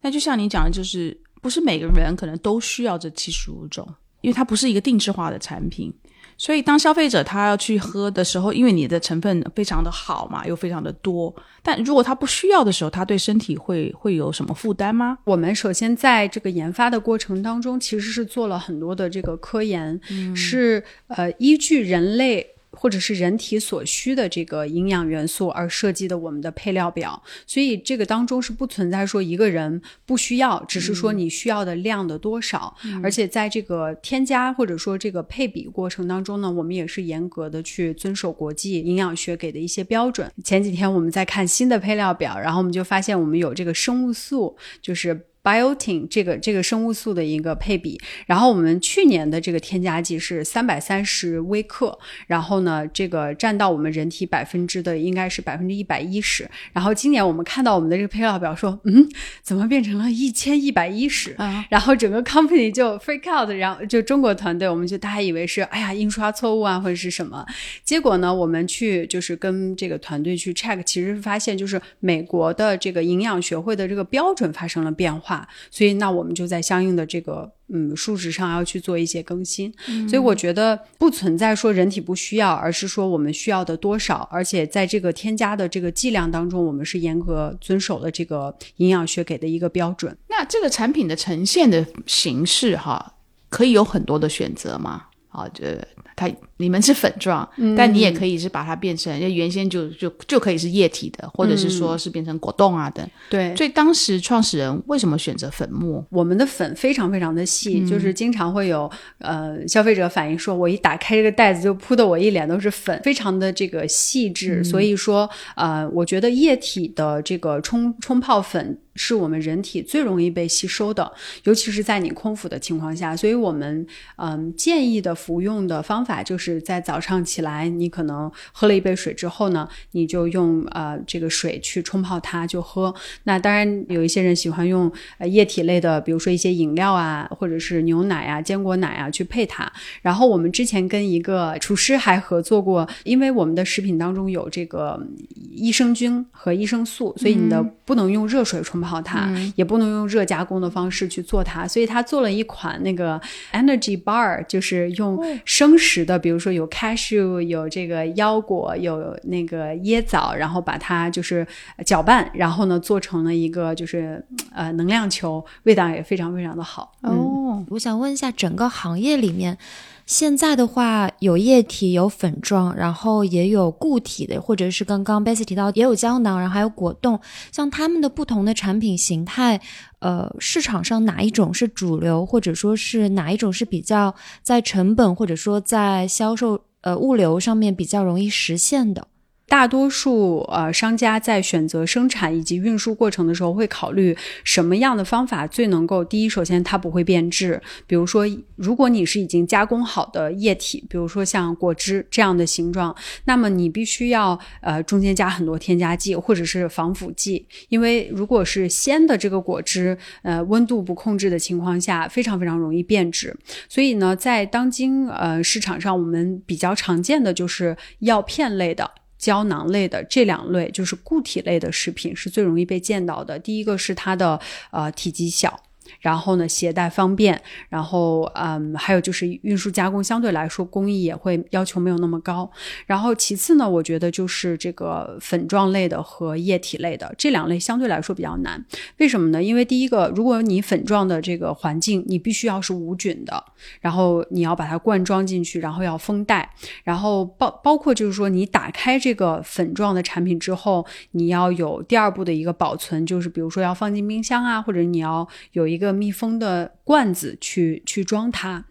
那就像你讲的，就是不是每个人可能都需要这七十五种，因为它不是一个定制化的产品。所以，当消费者他要去喝的时候，因为你的成分非常的好嘛，又非常的多，但如果他不需要的时候，他对身体会会有什么负担吗？我们首先在这个研发的过程当中，其实是做了很多的这个科研，是呃依据人类。或者是人体所需的这个营养元素而设计的我们的配料表，所以这个当中是不存在说一个人不需要，只是说你需要的量的多少。而且在这个添加或者说这个配比过程当中呢，我们也是严格的去遵守国际营养学给的一些标准。前几天我们在看新的配料表，然后我们就发现我们有这个生物素，就是。Biotin 这个这个生物素的一个配比，然后我们去年的这个添加剂是三百三十微克，然后呢，这个占到我们人体百分之的应该是百分之一百一十，然后今年我们看到我们的这个配料表说，嗯，怎么变成了一千一百一十？然后整个 company 就 freak out，然后就中国团队，我们就大家以为是哎呀印刷错误啊或者是什么，结果呢，我们去就是跟这个团队去 check，其实发现就是美国的这个营养学会的这个标准发生了变化。所以，那我们就在相应的这个嗯数值上要去做一些更新。所以，我觉得不存在说人体不需要，而是说我们需要的多少，而且在这个添加的这个剂量当中，我们是严格遵守了这个营养学给的一个标准。那这个产品的呈现的形式哈，可以有很多的选择吗？啊，这它。你们是粉状，但你也可以是把它变成，原先就就就可以是液体的，或者是说是变成果冻啊等。对，所以当时创始人为什么选择粉末？我们的粉非常非常的细，就是经常会有呃消费者反映说，我一打开这个袋子就扑的我一脸都是粉，非常的这个细致。所以说呃，我觉得液体的这个冲冲泡粉是我们人体最容易被吸收的，尤其是在你空腹的情况下。所以我们嗯建议的服用的方法就是。在早上起来，你可能喝了一杯水之后呢，你就用呃这个水去冲泡它就喝。那当然有一些人喜欢用呃液体类的，比如说一些饮料啊，或者是牛奶啊、坚果奶啊去配它。然后我们之前跟一个厨师还合作过，因为我们的食品当中有这个益生菌和益生素，所以你的不能用热水冲泡它，也不能用热加工的方式去做它。所以他做了一款那个 Energy Bar，就是用生食的，比如。说有 cashew，有这个腰果，有那个椰枣，然后把它就是搅拌，然后呢做成了一个就是呃能量球，味道也非常非常的好。哦，我想问一下，整个行业里面。现在的话，有液体，有粉状，然后也有固体的，或者是刚刚 Bessy 提到也有胶囊，然后还有果冻。像他们的不同的产品形态，呃，市场上哪一种是主流，或者说是哪一种是比较在成本或者说在销售呃物流上面比较容易实现的？大多数呃商家在选择生产以及运输过程的时候，会考虑什么样的方法最能够第一，首先它不会变质。比如说，如果你是已经加工好的液体，比如说像果汁这样的形状，那么你必须要呃中间加很多添加剂或者是防腐剂，因为如果是鲜的这个果汁，呃温度不控制的情况下，非常非常容易变质。所以呢，在当今呃市场上，我们比较常见的就是药片类的。胶囊类的这两类就是固体类的食品是最容易被见到的。第一个是它的呃体积小。然后呢，携带方便，然后嗯，还有就是运输加工相对来说工艺也会要求没有那么高。然后其次呢，我觉得就是这个粉状类的和液体类的这两类相对来说比较难。为什么呢？因为第一个，如果你粉状的这个环境，你必须要是无菌的，然后你要把它灌装进去，然后要封袋，然后包包括就是说你打开这个粉状的产品之后，你要有第二步的一个保存，就是比如说要放进冰箱啊，或者你要有一一个。密封的罐子去去装它，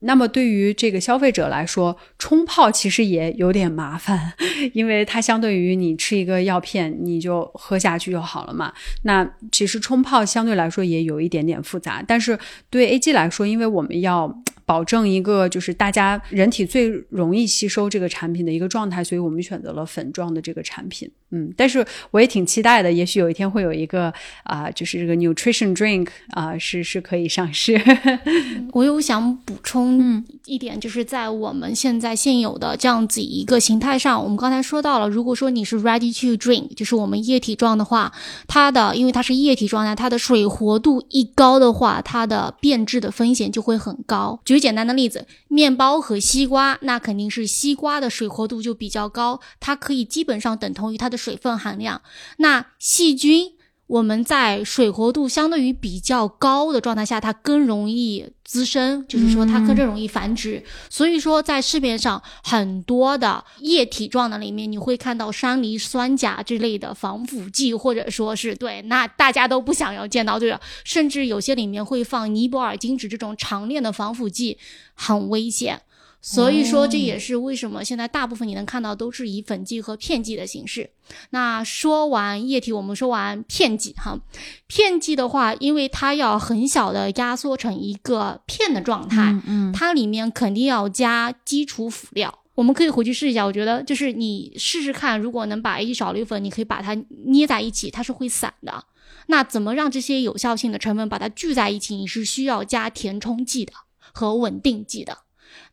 那么对于这个消费者来说，冲泡其实也有点麻烦，[laughs] 因为它相对于你吃一个药片，你就喝下去就好了嘛。那其实冲泡相对来说也有一点点复杂，但是对 A G 来说，因为我们要保证一个就是大家人体最容易吸收这个产品的一个状态，所以我们选择了粉状的这个产品。嗯，但是我也挺期待的，也许有一天会有一个啊、就是这个 nutrition drink 啊、是是可以上市。[laughs] 我又想补充一点，就是在我们现在现有的这样子一个形态上，我们刚才说到了，如果说你是 ready to drink，就是我们液体状的话，它的因为它是液体状态，它的水活度一高的话，它的变质的风险就会很高。举个简单的例子，面包和西瓜，那肯定是西瓜的水活度就比较高，它可以基本上等同于它的水分含量。那细菌。我们在水活度相对于比较高的状态下，它更容易滋生，就是说它更容易繁殖。所以说，在市面上很多的液体状的里面，你会看到山梨酸钾之类的防腐剂，或者说是对，那大家都不想要见到这个，甚至有些里面会放尼泊尔金酯这种长链的防腐剂，很危险。所以说，这也是为什么现在大部分你能看到都是以粉剂和片剂的形式。那说完液体，我们说完片剂哈。片剂的话，因为它要很小的压缩成一个片的状态，嗯它里面肯定要加基础辅料。我们可以回去试一下，我觉得就是你试试看，如果能把一小粒粉，你可以把它捏在一起，它是会散的。那怎么让这些有效性的成分把它聚在一起？你是需要加填充剂的和稳定剂的。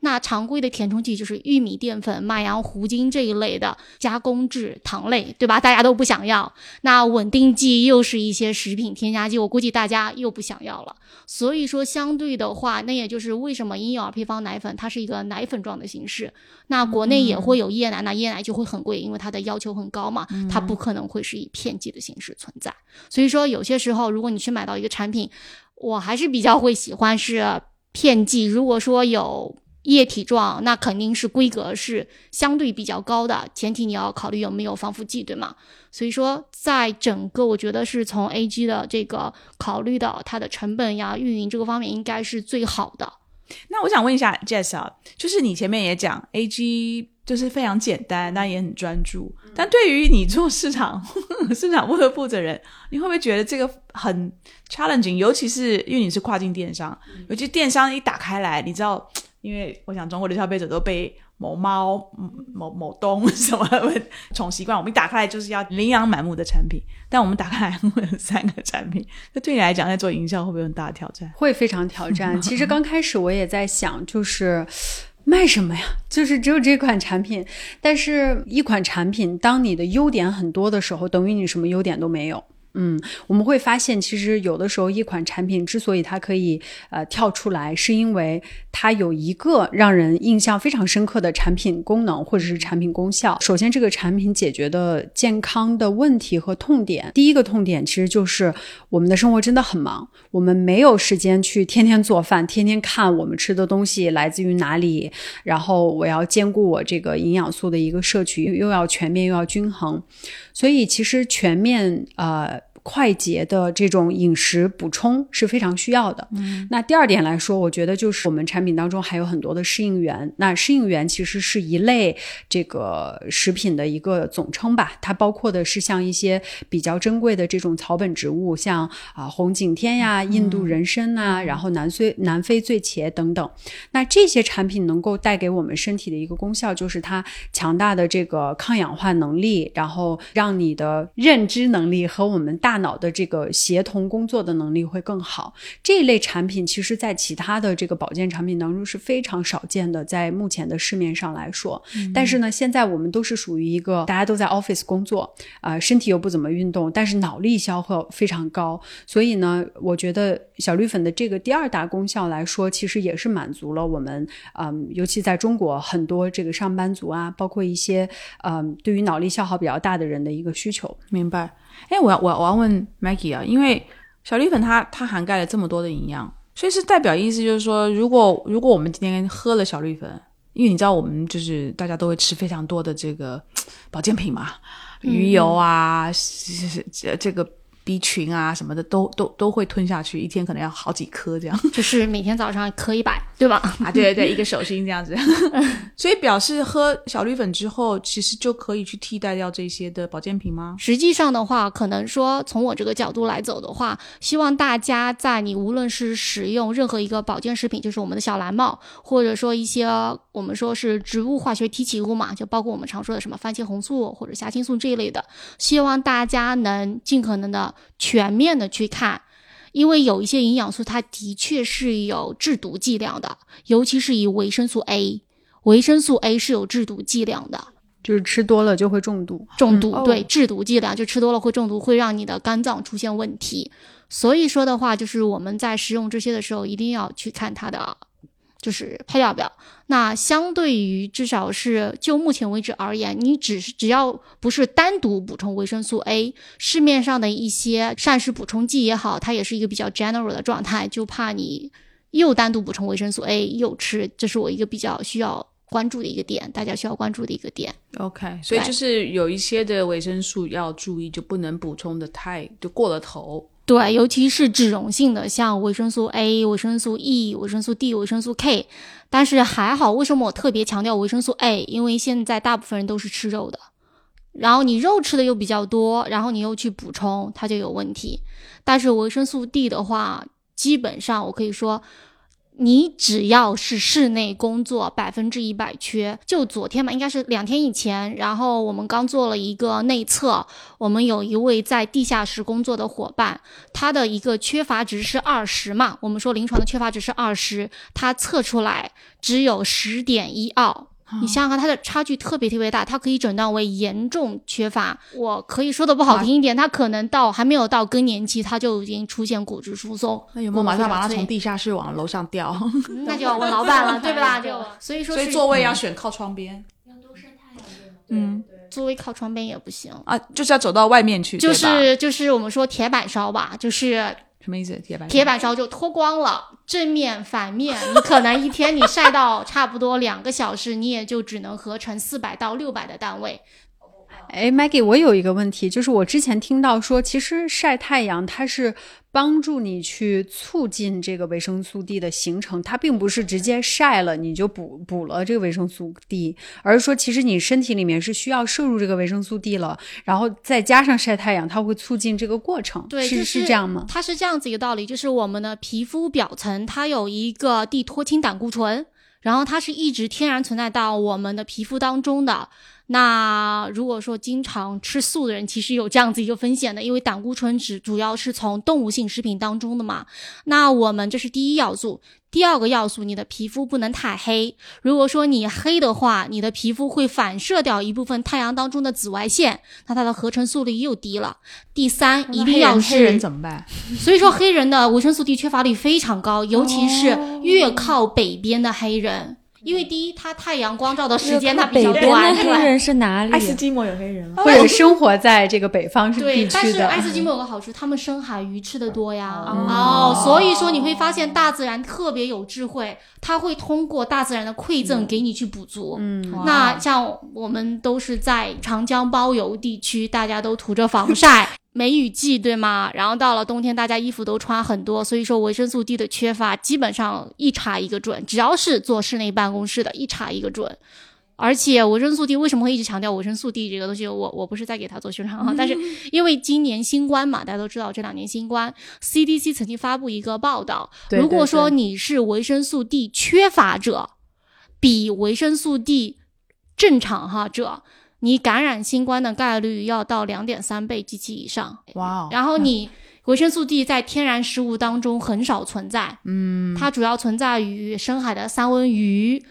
那常规的填充剂就是玉米淀粉、麦芽糊精这一类的加工制糖类，对吧？大家都不想要。那稳定剂又是一些食品添加剂，我估计大家又不想要了。所以说，相对的话，那也就是为什么婴幼儿配方奶粉它是一个奶粉状的形式。那国内也会有椰奶，那椰奶就会很贵，因为它的要求很高嘛，它不可能会是以片剂的形式存在。所以说，有些时候如果你去买到一个产品，我还是比较会喜欢是片剂。如果说有液体状，那肯定是规格是相对比较高的，前提你要考虑有没有防腐剂，对吗？所以说，在整个我觉得是从 A G 的这个考虑到它的成本呀、运营这个方面，应该是最好的。那我想问一下 Jess 啊，就是你前面也讲 A G 就是非常简单，但也很专注。但对于你做市场 [laughs] 市场部的负责人，你会不会觉得这个很 challenging？尤其是因为你是跨境电商，尤其电商一打开来，你知道，因为我想中国的消费者都被某猫、某某东 [laughs] 什么宠习惯，我们一打开来就是要琳琅满目的产品，但我们打开来 [laughs] 会有三个产品，那对你来讲在做营销会不会有很大的挑战？会非常挑战。其实刚开始我也在想，就是卖什么呀？[laughs] 就是只有这款产品，但是一款产品，当你的优点很多的时候，等于你什么优点都没有。嗯，我们会发现，其实有的时候一款产品之所以它可以呃跳出来，是因为它有一个让人印象非常深刻的产品功能或者是产品功效。首先，这个产品解决的健康的问题和痛点，第一个痛点其实就是我们的生活真的很忙，我们没有时间去天天做饭，天天看我们吃的东西来自于哪里，然后我要兼顾我这个营养素的一个摄取，又要全面又要均衡，所以其实全面呃。快捷的这种饮食补充是非常需要的。嗯，那第二点来说，我觉得就是我们产品当中还有很多的适应源。那适应源其实是一类这个食品的一个总称吧，它包括的是像一些比较珍贵的这种草本植物，像啊红景天呀、印度人参呐、然后南非南非醉茄等等。那这些产品能够带给我们身体的一个功效，就是它强大的这个抗氧化能力，然后让你的认知能力和我们大脑的这个协同工作的能力会更好。这一类产品，其实在其他的这个保健产品当中是非常少见的，在目前的市面上来说。但是呢，现在我们都是属于一个大家都在 office 工作，啊、身体又不怎么运动，但是脑力消耗非常高，所以呢，我觉得小绿粉的这个第二大功效来说，其实也是满足了我们，嗯，尤其在中国很多这个上班族啊，包括一些嗯对于脑力消耗比较大的人的一个需求。明白。哎，我要我要我要问 Maggie 啊，因为小绿粉它它涵盖了这么多的营养，所以是代表意思就是说，如果如果我们今天喝了小绿粉，因为你知道我们就是大家都会吃非常多的这个保健品嘛，鱼油啊，是是是这这个 B 群啊什么的都都都会吞下去，一天可能要好几颗这样。[laughs] 就是每天早上磕一百，对吧？[laughs] 啊，对对对，一个手心这样子。[laughs] 所以表示喝小绿粉之后，其实就可以去替代掉这些的保健品吗？实际上的话，可能说从我这个角度来走的话，希望大家在你无论是使用任何一个保健食品，就是我们的小蓝帽，或者说一些我们说是植物化学提取物嘛，就包括我们常说的什么番茄红素或者虾青素这一类的，希望大家能尽可能的全面的去看。因为有一些营养素，它的确是有制毒剂量的，尤其是以维生素 A，维生素 A 是有制毒剂量的。就是吃多了就会中毒，中毒、嗯对哦制毒剂量，就吃多了会中毒，会让你的肝脏出现问题。所以说的话，就是我们在食用这些的时候，一定要去看它的就是配料表。那相对于至少是就目前为止而言，你只是只要不是单独补充维生素 A，市面上的一些膳食补充剂也好，它也是一个比较 general 的状态，就怕你又单独补充维生素 A 又吃，这是我一个比较需要关注的一个点，大家需要关注的一个点。OK，所以就是有一些的维生素要注意，就不能补充的太就过了头。对，尤其是脂溶性的，像维生素 A、维生素 E、维生素 D、维生素 K。但是还好，为什么我特别强调维生素 A？因为现在大部分人都是吃肉的，然后你肉吃的又比较多，然后你又去补充，它就有问题。但是维生素 D 的话，基本上我可以说，你只要是室内工作，百分之一百缺。就昨天嘛，应该是两天以前，然后我们刚做了一个内测，我们有一位在地下室工作的伙伴，他的一个缺乏值是二十嘛，我们说临床的缺乏值是二十，他测出来只有十点一二。你想想看，它的差距特别特别大，它可以诊断为严重缺乏。我可以说的不好听一点，它可能到还没有到更年期，它就已经出现骨质疏松。那有没有马上把它从地，下室往楼上调？那就要问老板了，对吧？就 [laughs] 所以说所以座位要选靠窗边。嗯座位靠窗边也不行，啊，就是要走到外面去，就是就是我们说铁板烧吧，就是什么意思？铁板铁板烧就脱光了，正面反面，你可能一天你晒到差不多两个小时，你也就只能合成四百到六百的单位。哎，Maggie，我有一个问题，就是我之前听到说，其实晒太阳它是帮助你去促进这个维生素 D 的形成，它并不是直接晒了你就补补了这个维生素 D，而是说其实你身体里面是需要摄入这个维生素 D 了，然后再加上晒太阳，它会促进这个过程，对，是就是这样吗？它是这样子一个道理，就是我们的皮肤表层它有一个地脱氢胆固醇，然后它是一直天然存在到我们的皮肤当中的。那如果说经常吃素的人，其实有这样子一个风险的，因为胆固醇只主要是从动物性食品当中的嘛。那我们这是第一要素，第二个要素，你的皮肤不能太黑。如果说你黑的话，你的皮肤会反射掉一部分太阳当中的紫外线，那它的合成速率又低了。第三，一定要黑是人怎么办？所以说，黑人的维生素 D 缺乏率非常高，尤其是越靠北边的黑人，因为第一，它太阳光照的时间它比北边较短，的黑对人是哪里？基摩有黑人吗？或者生活在这个北方是对地，区的，但是爱斯基摩有个好处，他们深海鱼吃的多呀。哦哦，所以说你会发现大自然特别有智慧，它会通过大自然的馈赠给你去补足。嗯，那像我们都是在长江包邮地区，大家都涂着防晒，梅雨季对吗？然后到了冬天，大家衣服都穿很多，所以说维生素 D 的缺乏基本上一查一个准，只要是做室内办公室的，一查一个准。而且维生素 D 为什么会一直强调维生素 D 这个东西？我我不是在给他做宣传哈，[laughs] 但是因为今年新冠嘛，大家都知道这两年新冠，CDC 曾经发布一个报道，对如果说你是维生素 D 缺乏者，比维生素 D 正常哈者，你感染新冠的概率要到两点三倍及其以上。哇哦！然后你维生素 D 在天然食物当中很少存在，嗯，它主要存在于深海的三文鱼。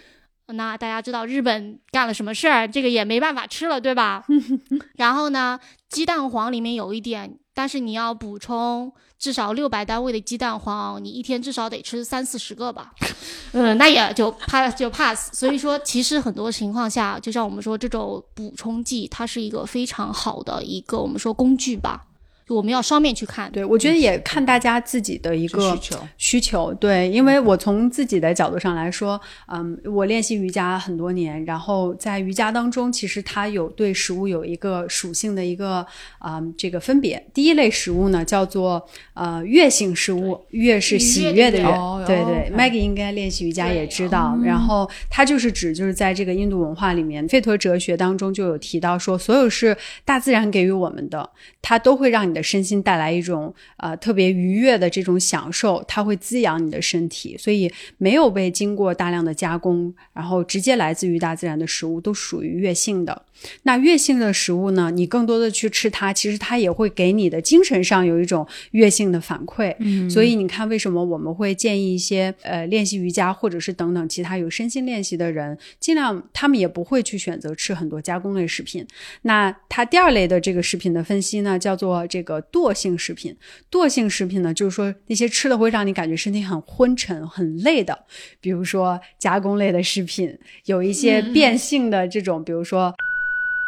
那大家知道日本干了什么事儿，这个也没办法吃了，对吧？[laughs] 然后呢，鸡蛋黄里面有一点，但是你要补充至少六百单位的鸡蛋黄，你一天至少得吃三四十个吧。[laughs] 嗯，那也就 pass 就 pass。所以说，其实很多情况下，就像我们说这种补充剂，它是一个非常好的一个我们说工具吧。我们要双面去看。对，我觉得也看大家自己的一个需求需求。对，因为我从自己的角度上来说，嗯，我练习瑜伽很多年，然后在瑜伽当中，其实它有对食物有一个属性的一个啊、这个分别。第一类食物呢叫做呃悦性食物，悦是喜悦的悦，哦对对。哦 Maggie 应该练习瑜伽也知道，然后它就是指就是在这个印度文化里面，吠陀哲学当中就有提到说，所有是大自然给予我们的，它都会让你的身心带来一种呃特别愉悦的这种享受，它会滋养你的身体，所以没有被经过大量的加工，然后直接来自于大自然的食物都属于悦性的。那悦性的食物呢，你更多的去吃它，其实它也会给你的精神上有一种悦性的反馈。嗯，所以你看，为什么我们会建议一些呃练习瑜伽或者是等等其他有身心练习的人，尽量他们也不会去选择吃很多加工类食品。那它第二类的这个食品的分析呢，叫做这个惰性食品。惰性食品呢，就是说那些吃了会让你感觉身体很昏沉、很累的，比如说加工类的食品，有一些变性的这种，比如说。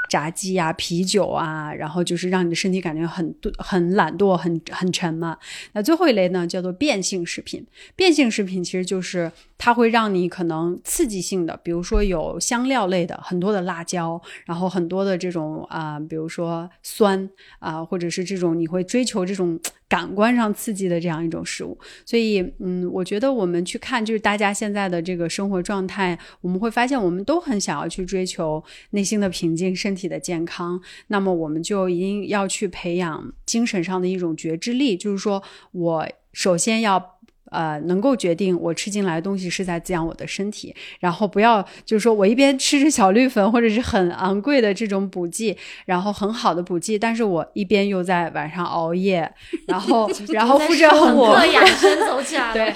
炸鸡啊、啤酒啊，然后就是让你的身体感觉很很懒惰、很很沉嘛。那最后一类呢，叫做变性食品。变性食品其实就是它会让你可能刺激性的，比如说有香料类的，很多的辣椒，然后很多的这种啊、比如说酸啊、或者是这种你会追求这种感官上刺激的这样一种食物。所以，嗯，我觉得我们去看就是大家现在的这个生活状态，我们会发现我们都很想要去追求内心的平静、身体的健康。那么，我们就一定要去培养精神上的一种觉知力，就是说我首先要。呃，能够决定我吃进来的东西是在滋养我的身体，然后不要就是说我一边吃着小绿粉或者是很昂贵的这种补剂，然后很好的补剂，但是我一边又在晚上熬夜，然后 [laughs] 然后敷着很朋贵养生走起来，[laughs] 对，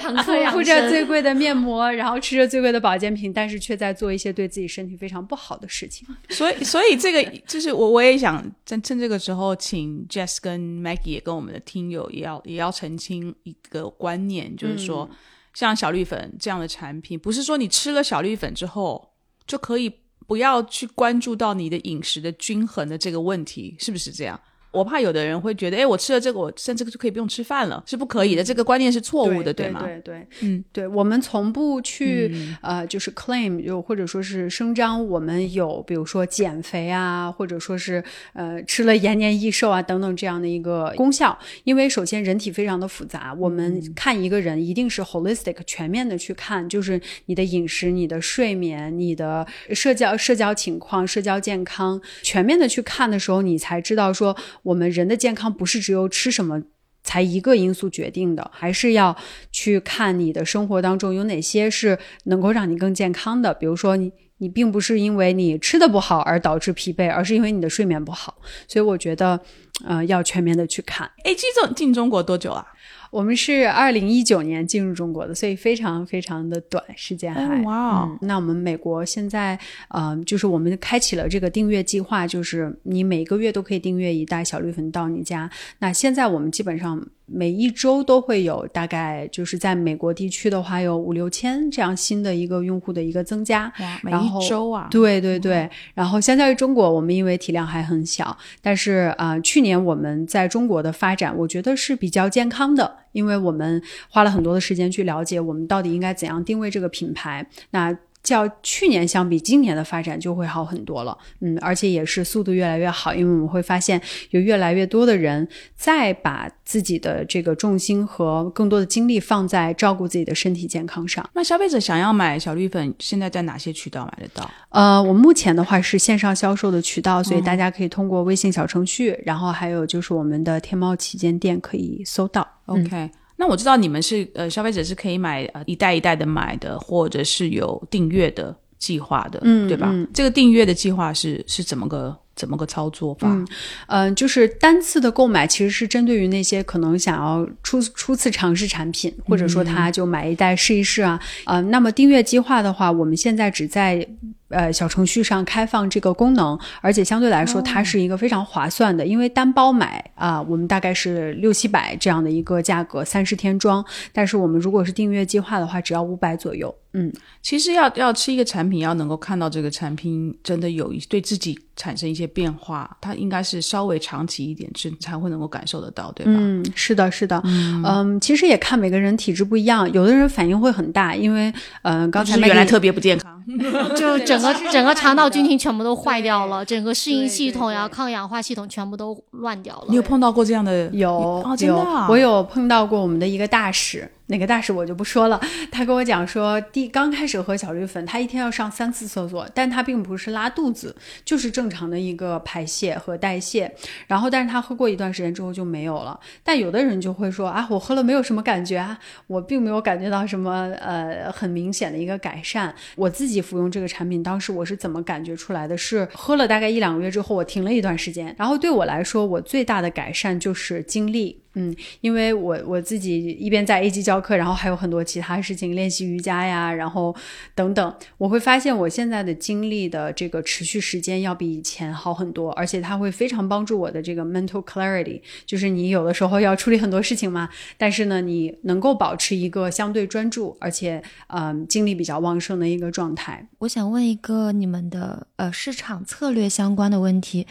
敷着最。贵的面膜，然后吃着最贵的保健品，但是却在做一些对自己身体非常不好的事情。所以，所以这个就是我，我也想趁趁这个时候，请 Jess 跟 Maggie 也跟我们的听友也要也要澄清一个观念，就是说，像小绿粉这样的产品，不是说你吃了小绿粉之后就可以不要去关注到你的饮食的均衡的这个问题，是不是这样？我怕有的人会觉得，哎，我吃了这个，我甚至就可以不用吃饭了，是不可以的。这个观念是错误的，对吗？对对，嗯，对，我们从不去、呃，就是 claim 又或者说是声张我们有，比如说减肥啊，或者说是呃吃了延年益寿啊等等这样的一个功效。因为首先人体非常的复杂，我们看一个人一定是 holistic 全面的去看，就是你的饮食、你的睡眠、你的社交社交情况、社交健康，全面的去看的时候，你才知道说我们人的健康不是只有吃什么。才一个因素决定的，还是要去看你的生活当中有哪些是能够让你更健康的。比如说你，你并不是因为你吃的不好而导致疲惫，而是因为你的睡眠不好。所以我觉得，呃，要全面的去看。哎，进中进中国多久啊？我们是二零一九年进入中国的，所以非常非常的短时间哇那我们美国现在，呃，就是我们开启了这个订阅计划，就是你每个月都可以订阅一袋小绿粉到你家。那现在我们基本上每一周都会有大概就是在美国地区的话有五六千这样新的一个用户的一个增加。哇，每一周啊，对对对，然后相较于中国，我们因为体量还很小，但是啊、呃去年我们在中国的发展，我觉得是比较健康的，因为我们花了很多的时间去了解我们到底应该怎样定位这个品牌。那较去年相比，今年的发展就会好很多了，嗯，而且也是速度越来越好，因为我们会发现有越来越多的人在把自己的这个重心和更多的精力放在照顾自己的身体健康上。那消费者想要买小绿粉，现在在哪些渠道买得到？呃，我目前的话是线上销售的渠道，所以大家可以通过微信小程序，然后还有就是我们的天猫旗舰店可以搜到。OK，、那我知道你们是呃消费者是可以买呃一袋一袋的买的，或者是有订阅的计划的，嗯对吧？嗯这个订阅的计划是是怎么个怎么个操作法？嗯嗯、就是单次的购买其实是针对于那些可能想要初初次尝试产品，或者说他就买一袋试一试啊。呃，那么订阅计划的话，我们现在只在呃小程序上开放这个功能，而且相对来说它是一个非常划算的，因为单包买啊、我们大概是六七百这样的一个价格，三十天装，但是我们如果是订阅计划的话，只要五百左右。嗯，其实要要吃一个产品，要能够看到这个产品真的有一对自己产生一些变化，它应该是稍微长期一点吃才会能够感受得到，对吧？嗯，是的，是的，嗯其实也看每个人体质不一样，有的人反应会很大，因为嗯、呃刚才原来特别不健康，[laughs] 就整个 [laughs] 整个肠道菌群全部都坏掉了，整个适应系统呀、抗氧化系统全部都乱掉了。你有碰到过这样的？有哦，真的、我有碰到过我们的一个大使，哪个大使我就不说了。他跟我讲说，第刚开始喝小绿粉，他一天要上三次厕所，但他并不是拉肚子，就是正常的一个排泄和代谢。然后，但是他喝过一段时间之后就没有了。但有的人就会说啊，我喝了没有什么感觉啊，我并没有感觉到什么呃很明显的一个改善。我自己服用这个产品，当时我是怎么感觉出来的？是喝了大概一两个月之后，我停了一段时间，然后对我来说，我最大的改善就是精力。嗯，因为我我自己一边在 A 级教课，然后还有很多其他事情，练习瑜伽呀，然后等等，我会发现我现在的精力的这个持续时间要比以前好很多，而且它会非常帮助我的这个 mental clarity，就是你有的时候要处理很多事情嘛，但是呢，你能够保持一个相对专注，而且嗯、精力比较旺盛的一个状态。我想问一个你们的呃市场策略相关的问题。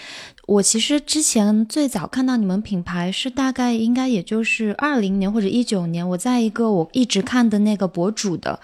我其实之前最早看到你们品牌是大概应该也就是二零年或者一九年，我在一个我一直看的那个博主的，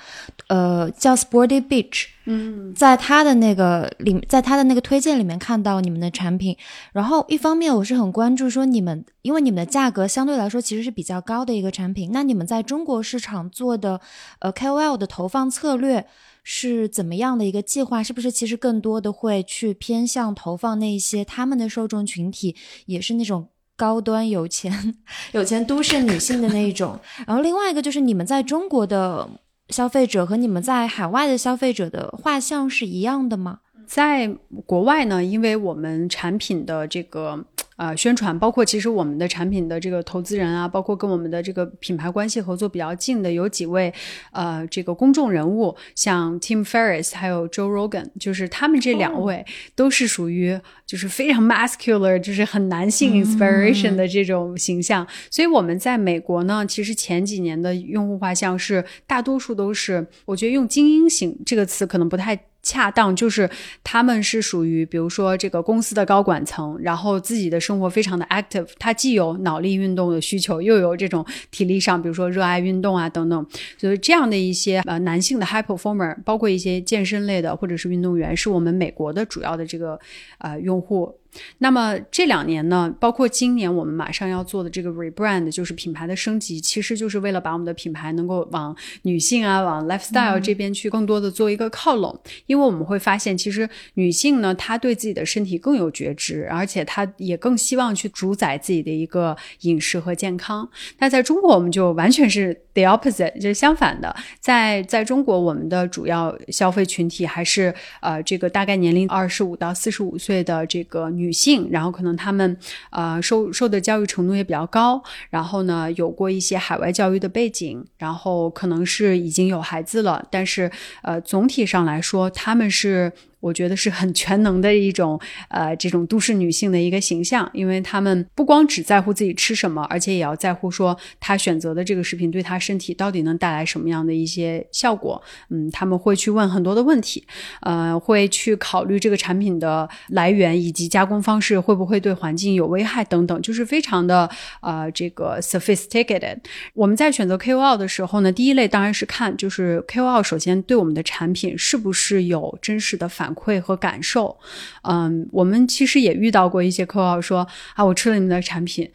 呃叫 Sporty Beach，嗯。在他的那个里，在他的那个推荐里面看到你们的产品，然后一方面我是很关注说你们，因为你们的价格相对来说其实是比较高的一个产品，那你们在中国市场做的呃 KOL 的投放策略是怎么样的一个计划？是不是其实更多的会去偏向投放那一些他们的受众群体也是那种高端有钱 [laughs] 有钱都市女性的那一种？然后另外一个就是你们在中国的消费者和你们在海外的消费者的画像是一样的吗？在国外呢，因为我们产品的这个呃宣传，包括其实我们的产品的这个投资人啊，包括跟我们的这个品牌关系合作比较近的有几位呃这个公众人物，像 Tim Ferriss 还有 Joe Rogan，就是他们这两位都是属于就是非常 muscular，就是很男性 inspiration 的这种形象。所以我们在美国呢，其实前几年的用户画像是大多数都是，我觉得用精英型这个词可能不太。恰当就是他们是属于，比如说这个公司的高管层，然后自己的生活非常的 active，他既有脑力运动的需求，又有这种体力上，比如说热爱运动啊等等，所以这样的一些呃男性的 high performer，包括一些健身类的或者是运动员，是我们美国的主要的这个呃用户。那么这两年呢，包括今年我们马上要做的这个 rebrand，就是品牌的升级，其实就是为了把我们的品牌能够往女性啊、往 lifestyle 这边去更多的做一个靠拢。因为我们会发现，其实女性呢，她对自己的身体更有觉知，而且她也更希望去主宰自己的一个饮食和健康。那在中国，我们就完全是 the opposite，就是相反的。在在中国，我们的主要消费群体还是呃这个大概年龄二十五到四十五岁的这个女性，然后可能她们呃受受的教育程度也比较高，然后呢有过一些海外教育的背景，然后可能是已经有孩子了，但是呃总体上来说，她们是。我觉得是很全能的一种，呃，这种都市女性的一个形象，因为她们不光只在乎自己吃什么，而且也要在乎说她选择的这个食品对她身体到底能带来什么样的一些效果。嗯，他们会去问很多的问题，呃，会去考虑这个产品的来源以及加工方式会不会对环境有危害等等，就是非常的呃这个 sophisticated。我们在选择 KOL 的时候呢，第一类当然是看就是 KOL 首先对我们的产品是不是有真实的反馈和感受。嗯，我们其实也遇到过一些客户说啊，我吃了你们的产品。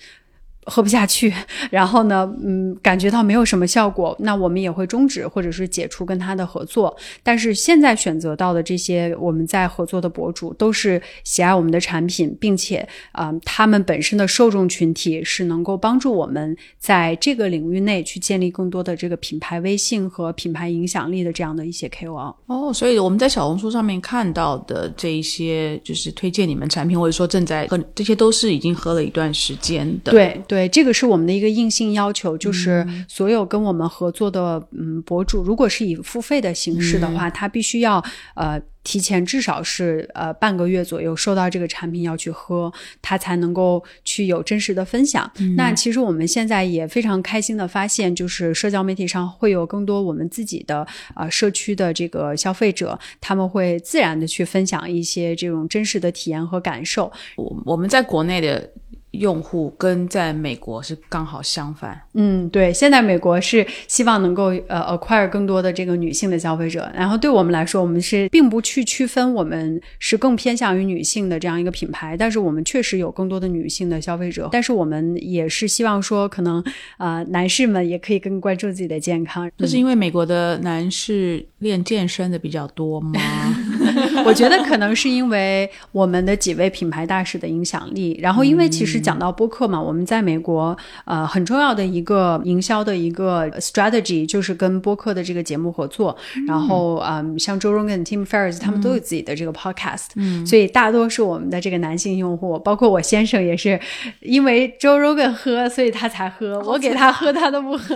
喝不下去，[laughs] 然后呢，嗯，感觉到没有什么效果，那我们也会终止或者是解除跟他的合作。但是现在选择到的这些我们在合作的博主，都是喜爱我们的产品，并且啊、呃他们本身的受众群体是能够帮助我们在这个领域内去建立更多的这个品牌微信和品牌影响力的这样的一些 KOL。哦，所以我们在小红书上面看到的这一些，就是推荐你们产品，或者说正在喝，这些都是已经喝了一段时间的。对对对，这个是我们的一个硬性要求，就是所有跟我们合作的嗯博主，如果是以付费的形式的话，他必须要呃。提前至少是呃半个月左右收到这个产品要去喝，他才能够去有真实的分享。那其实我们现在也非常开心的发现，就是社交媒体上会有更多我们自己的呃社区的这个消费者，他们会自然的去分享一些这种真实的体验和感受。我我们在国内的。用户跟在美国是刚好相反。嗯，对，现在美国是希望能够呃 acquire 更多的这个女性的消费者，然后对我们来说，我们是并不去区分我们是更偏向于女性的这样一个品牌，但是我们确实有更多的女性的消费者，但是我们也是希望说，可能啊男士们也可以更关注自己的健康。这是因为美国的男士练健身的比较多吗？[laughs] [laughs] 我觉得可能是因为我们的几位品牌大使的影响力，然后因为其实。讲到播客嘛，我们在美国，呃，很重要的一个营销的一个 strategy 就是跟播客的这个节目合作。然后，嗯，像 Joe Rogan、Tim Ferriss 他们都有自己的这个 podcast，嗯，所以大多数我们的这个男性用户，包括我先生也是因为 Joe Rogan 喝，所以他才喝。我给他喝，他都不喝。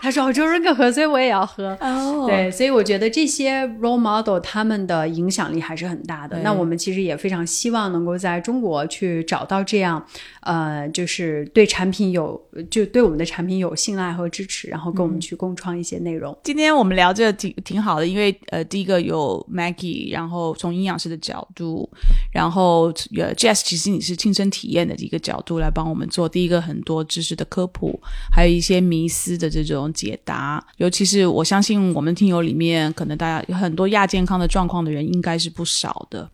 他说 Joe Rogan 喝，所以我也要喝。[laughs] 哦，对，所以我觉得这些 role model 他们的影响力还是很大的。那我们其实也非常希望能够在中国去找到这样。呃，就是对产品有，就对我们的产品有信赖和支持，然后跟我们去共创一些内容。今天我们聊这挺挺好的，因为呃，第一个有 Maggie，然后从营养师的角度，然后呃，Jess，其实你是亲身体验的一个角度来帮我们做第一个很多知识的科普，还有一些迷思的这种解答。尤其是我相信我们听友里面，可能大家有很多亚健康的状况的人，应该是不少的。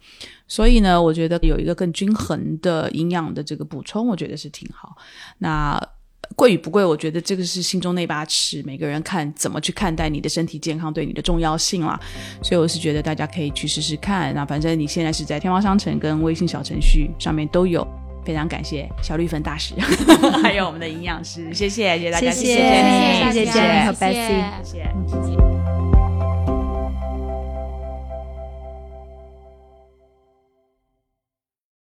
所以呢，我觉得有一个更均衡的营养的这个补充，我觉得是挺好。那贵与不贵，我觉得这个是心中那把尺，每个人看怎么去看待你的身体健康对你的重要性啦。所以我是觉得大家可以去试试看。那反正你现在是在天猫商城跟微信小程序上面都有。非常感谢小绿粉大使，[laughs] 还有我们的营养师，谢谢谢谢大家，谢谢谢谢谢谢和 Bessy，谢谢。